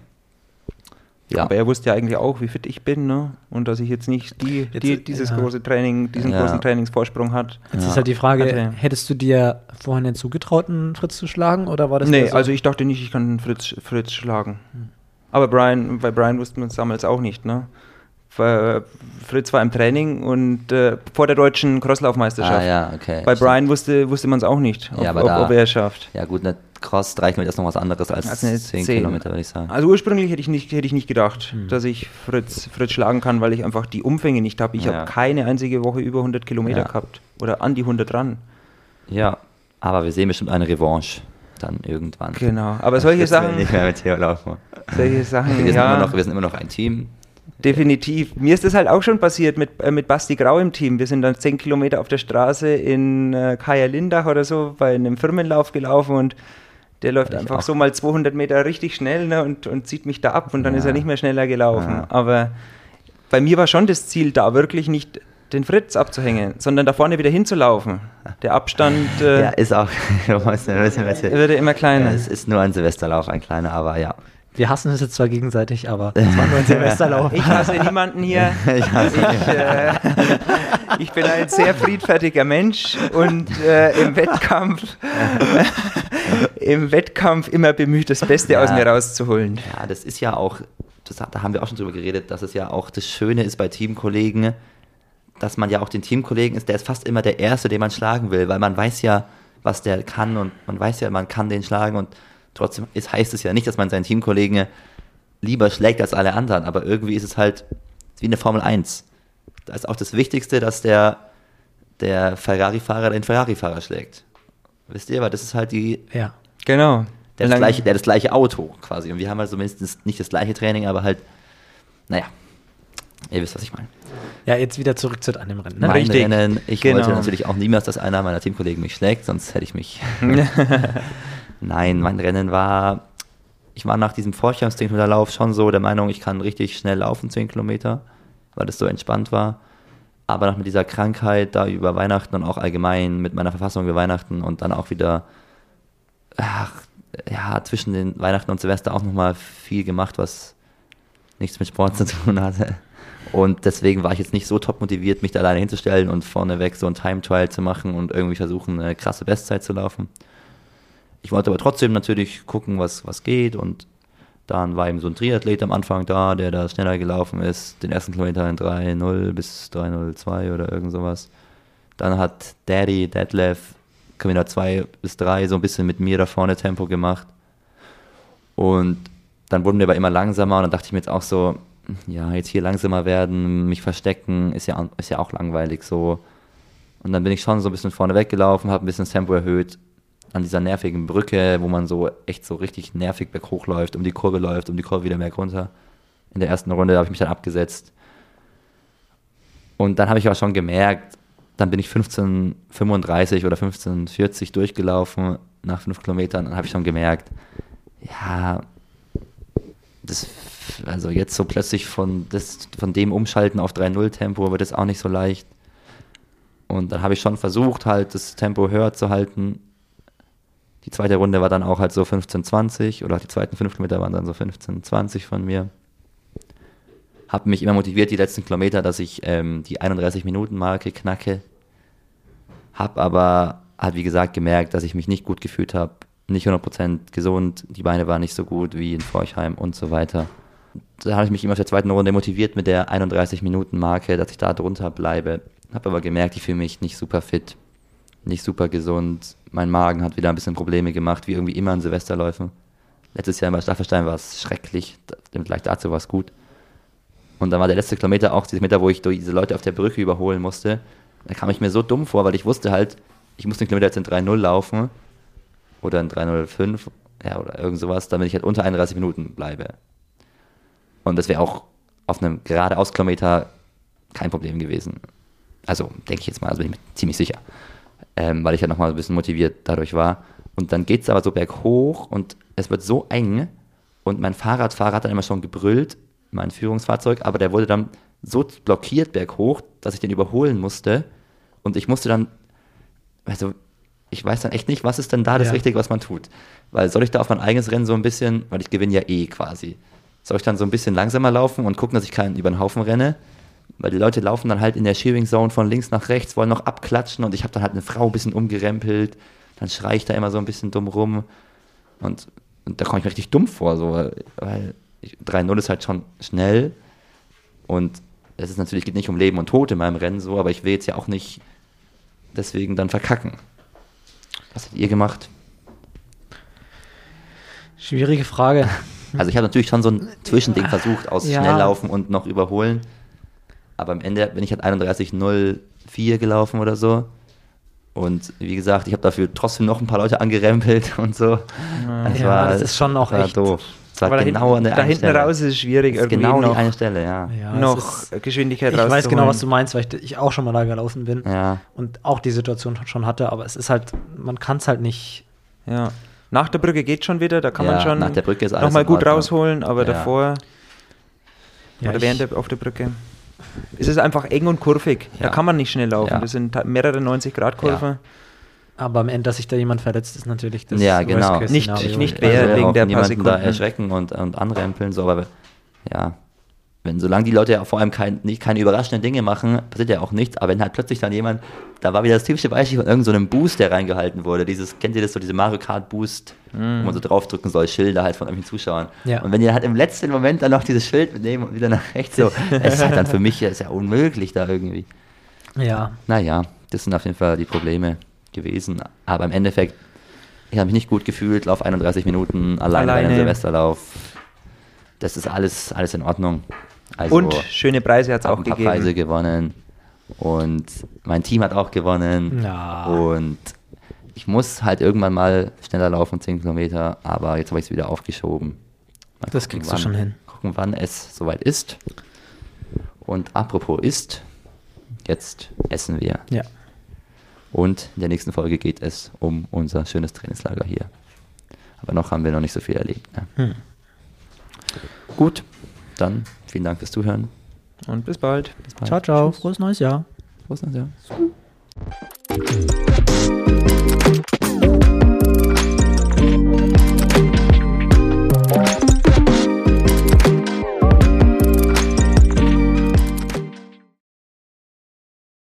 Ja, Aber er wusste ja eigentlich auch, wie fit ich bin, ne? Und dass ich jetzt nicht die, Jetzt, die, dieses ja. große Training, diesen Ja. großen Trainingsvorsprung hat. Jetzt Ja. ist halt die Frage, Okay. hättest du dir vorhin den zugetraut, einen Fritz zu schlagen? Oder war das nee, so? also ich dachte nicht, ich kann Fritz, Fritz schlagen. Aber Brian, bei Brian wussten wir es damals auch nicht, ne? Weil Fritz war im Training und äh, vor der deutschen Crosslaufmeisterschaft. ah, ja, okay. Bei. Brian wusste, wusste man es auch nicht, ob, Ja, aber ob, da- ob er es schafft. Ja gut, Cross 3 Kilometer ist noch was anderes als, Als 10 10. Kilometer, würde ich sagen. Also ursprünglich hätte ich nicht, hätte ich nicht gedacht, Hm. dass ich Fritz, Fritz schlagen kann, weil ich einfach die Umfänge nicht habe. Ich Ja. habe keine einzige Woche über 100 Kilometer Ja. gehabt. Oder an die 100 ran. Ja, aber wir sehen bestimmt eine Revanche dann irgendwann. Genau. Aber solche Sachen, Nicht mehr mit Theo laufen. solche Sachen, Wir sind, ja, immer noch, wir sind immer noch ein Team. definitiv. Mir ist das halt auch schon passiert mit, äh, mit Basti Grau im Team. Wir sind dann 10 Kilometer auf der Straße in äh, Kaya Lindach oder so bei einem Firmenlauf gelaufen und der läuft Ich einfach so mal 200 Meter richtig schnell ne, und, und zieht mich da ab und dann Ja. ist er nicht mehr schneller gelaufen. Ja. Aber bei mir war schon das Ziel da wirklich nicht den Fritz abzuhängen, sondern da vorne wieder hinzulaufen. Der Abstand äh, Ja, ist auch. würde immer kleiner. Ja, es ist nur ein Silvesterlauf, ein kleiner, aber ja. Wir hassen es jetzt zwar gegenseitig, aber es war nur ein Silvesterlauf. Ich hasse niemanden hier. Ich hasse ich, äh, ich bin ein sehr friedfertiger Mensch und äh, im Wettkampf im Wettkampf immer bemüht, das Beste Ja. aus mir rauszuholen. Ja, das ist ja auch, das, da haben wir auch schon drüber geredet, dass es ja auch das Schöne ist bei Teamkollegen, dass man ja auch den Teamkollegen ist, der ist fast immer der Erste, den man schlagen will, weil man weiß ja, was der kann und man weiß ja, man kann den schlagen und trotzdem ist, heißt es ja nicht, dass man seinen Teamkollegen lieber schlägt als alle anderen, aber irgendwie ist es halt wie eine Formel 1. Da ist auch das Wichtigste, dass der, der Ferrari-Fahrer den Ferrari-Fahrer schlägt. Wisst ihr, weil das ist halt die, Ja. Genau. der, das gleiche, der das gleiche Auto quasi. Und wir haben halt zumindest nicht das gleiche Training, aber halt, naja, ihr wisst, was ich meine. Ja, jetzt wieder zurück zu deinem Rennen. Ne? Mein Richtig. Rennen, ich Genau. wollte natürlich auch niemals, dass einer meiner Teamkollegen mich schlägt, sonst hätte ich mich. Nein, mein Rennen war, ich war nach diesem Vorchams 10 Kilometer Lauf schon so der Meinung, ich kann richtig schnell laufen, 10 Kilometer, weil das so entspannt war. Aber noch mit dieser Krankheit da über Weihnachten und auch allgemein mit meiner Verfassung über Weihnachten und dann auch wieder, ach, ja, zwischen den Weihnachten und Silvester auch nochmal viel gemacht, was nichts mit Sport zu tun hatte. Und deswegen war ich jetzt nicht so top motiviert, mich da alleine hinzustellen und vorneweg so ein Time Trial zu machen und irgendwie versuchen, eine krasse Bestzeit zu laufen. Ich wollte aber trotzdem natürlich gucken, was, was geht und dann war eben so ein Triathlet am Anfang da, der da schneller gelaufen ist, den ersten Kilometer in 3.0 bis 3.02 oder irgend sowas. Dann hat Daddy, Detlef, Kilometer 2 bis 3 so ein bisschen mit mir da vorne Tempo gemacht. Und dann wurden wir aber immer langsamer und dann dachte ich mir jetzt auch so, ja, jetzt hier langsamer werden, mich verstecken, ist ja, ist ja auch langweilig so. Und dann bin ich schon so ein bisschen vorne weggelaufen, habe ein bisschen das Tempo erhöht an dieser nervigen Brücke, wo man so echt so richtig nervig berghoch läuft, um die Kurve läuft, um die Kurve wieder berg runter. In der ersten Runde habe ich mich dann abgesetzt. Und dann habe ich aber schon gemerkt, dann bin ich 15,35 oder 15,40 durchgelaufen nach fünf Kilometern. Dann habe ich schon gemerkt, ja, das, also jetzt so plötzlich von, das, von dem Umschalten auf 3-0-Tempo wird es auch nicht so leicht. Und dann habe ich schon versucht, halt das Tempo höher zu halten. Die zweite Runde war dann auch halt so 15, 20 oder die zweiten fünf Kilometer waren dann so 15, 20 von mir. Hab mich immer motiviert, die letzten Kilometer, dass ich ähm, die 31-Minuten-Marke knacke. Hab aber, halt wie gesagt, gemerkt, dass ich mich nicht gut gefühlt habe. Nicht 100% gesund, die Beine waren nicht so gut wie in Forchheim und so weiter. Da habe ich mich immer auf der zweiten Runde motiviert mit der 31-Minuten-Marke, dass ich da drunter bleibe. Habe aber gemerkt, ich fühle mich nicht super fit, nicht super gesund. Mein Magen hat wieder ein bisschen Probleme gemacht, wie irgendwie immer in Silvesterläufen. Letztes Jahr bei Staffelstein war es schrecklich, vielleicht dazu war es gut. Und dann war der letzte Kilometer auch dieser Meter, wo ich diese Leute auf der Brücke überholen musste. Da kam ich mir so dumm vor, weil ich wusste halt, ich muss den Kilometer jetzt in 3-0 laufen oder in 3-0-5 ja, oder irgend sowas, damit ich halt unter 31 Minuten bleibe. Und das wäre auch auf einem geradeaus-Kilometer kein Problem gewesen. Also denke ich jetzt mal, also bin ich mir ziemlich sicher. Ähm, weil ich ja nochmal ein bisschen motiviert dadurch war. Und dann geht es aber so berghoch und es wird so eng und mein Fahrradfahrer hat dann immer schon gebrüllt, mein Führungsfahrzeug, aber der wurde dann so blockiert berghoch, dass ich den überholen musste. Und ich musste dann, also ich weiß dann echt nicht, was ist denn da das Richtige, was man tut. Weil soll ich da auf mein eigenes Rennen so ein bisschen, weil ich gewinne ja eh quasi, soll ich dann so ein bisschen langsamer laufen und gucken, dass ich keinen über den Haufen renne? Weil die Leute laufen dann halt in der Shearing Zone von links nach rechts, wollen noch abklatschen und ich habe dann halt eine Frau ein bisschen umgerempelt, dann schreie ich da immer so ein bisschen dumm rum und, und da komme ich mir richtig dumm vor, so, weil 3-0 ist halt schon schnell und es ist natürlich geht nicht um Leben und Tod in meinem Rennen so, aber ich will jetzt ja auch nicht deswegen dann verkacken. Was habt ihr gemacht? Schwierige Frage. Also ich habe natürlich schon so ein Zwischending versucht aus ja. Schnelllaufen und noch überholen. Aber am Ende bin ich halt 31.04 gelaufen oder so. Und wie gesagt, ich habe dafür trotzdem noch ein paar Leute angerempelt und so. Das ja, war, das ist schon auch echt doof. Das war genau da an der Da hinten Stelle. raus ist es schwierig, ist irgendwie genau noch, die eine Stelle, ja. ja noch ist, Geschwindigkeit Ich weiß genau, was du meinst, weil ich, ich, auch schon mal da gelaufen bin ja. und auch die Situation schon hatte, aber es ist halt, man kann es halt nicht. Ja. Nach der Brücke geht schon wieder, da kann ja, man schon nochmal gut rausholen, aber davor oder während der, auf der Brücke ist es einfach eng und kurvig. Da kann man nicht schnell laufen. Das sind mehrere 90 Grad Kurven. Aber am Ende, dass sich da jemand verletzt, ist natürlich das Ja, genau. Nicht, nicht wer also wegen der paar Sekunden. da erschrecken und, und anrempeln, so, aber ja, wenn, solange die Leute ja vor allem kein, nicht, keine überraschenden Dinge machen, passiert ja auch nichts, aber wenn halt plötzlich dann jemand, da war wieder das typische Beispiel von irgendeinem so Boost, der reingehalten wurde, dieses, kennt ihr das so, diese Mario Kart Boost, mm. wo man so draufdrücken soll, Schilder halt von irgendwelchen Zuschauern. Ja. Und wenn die halt im letzten Moment dann noch dieses Schild mitnehmen und wieder nach rechts so, es ist halt dann für mich, ist ja unmöglich da irgendwie. Ja. Naja, das sind auf jeden Fall die Probleme gewesen. Aber im Endeffekt, ich habe mich nicht gut gefühlt, lauf 31 Minuten alleine, alleine. bei einem Silvesterlauf. Das ist alles, alles in Ordnung. Also, und schöne Preise hat es auch ein paar gegeben. Preise gewonnen. Und mein Team hat auch gewonnen. Ja. Und ich muss halt irgendwann mal schneller laufen, 10 Kilometer, aber jetzt habe ich es wieder aufgeschoben. Mal das kriegst wann, du schon hin. Gucken, wann es soweit ist. Und apropos ist, jetzt essen wir. Ja. Und in der nächsten Folge geht es um unser schönes Trainingslager hier. Aber noch haben wir noch nicht so viel erlebt. Ne? Hm. Gut, dann vielen Dank fürs Zuhören. Und bis bald. Bis bald. Ciao, ciao. Tschüss. Frohes neues Jahr. Frohes neues Jahr.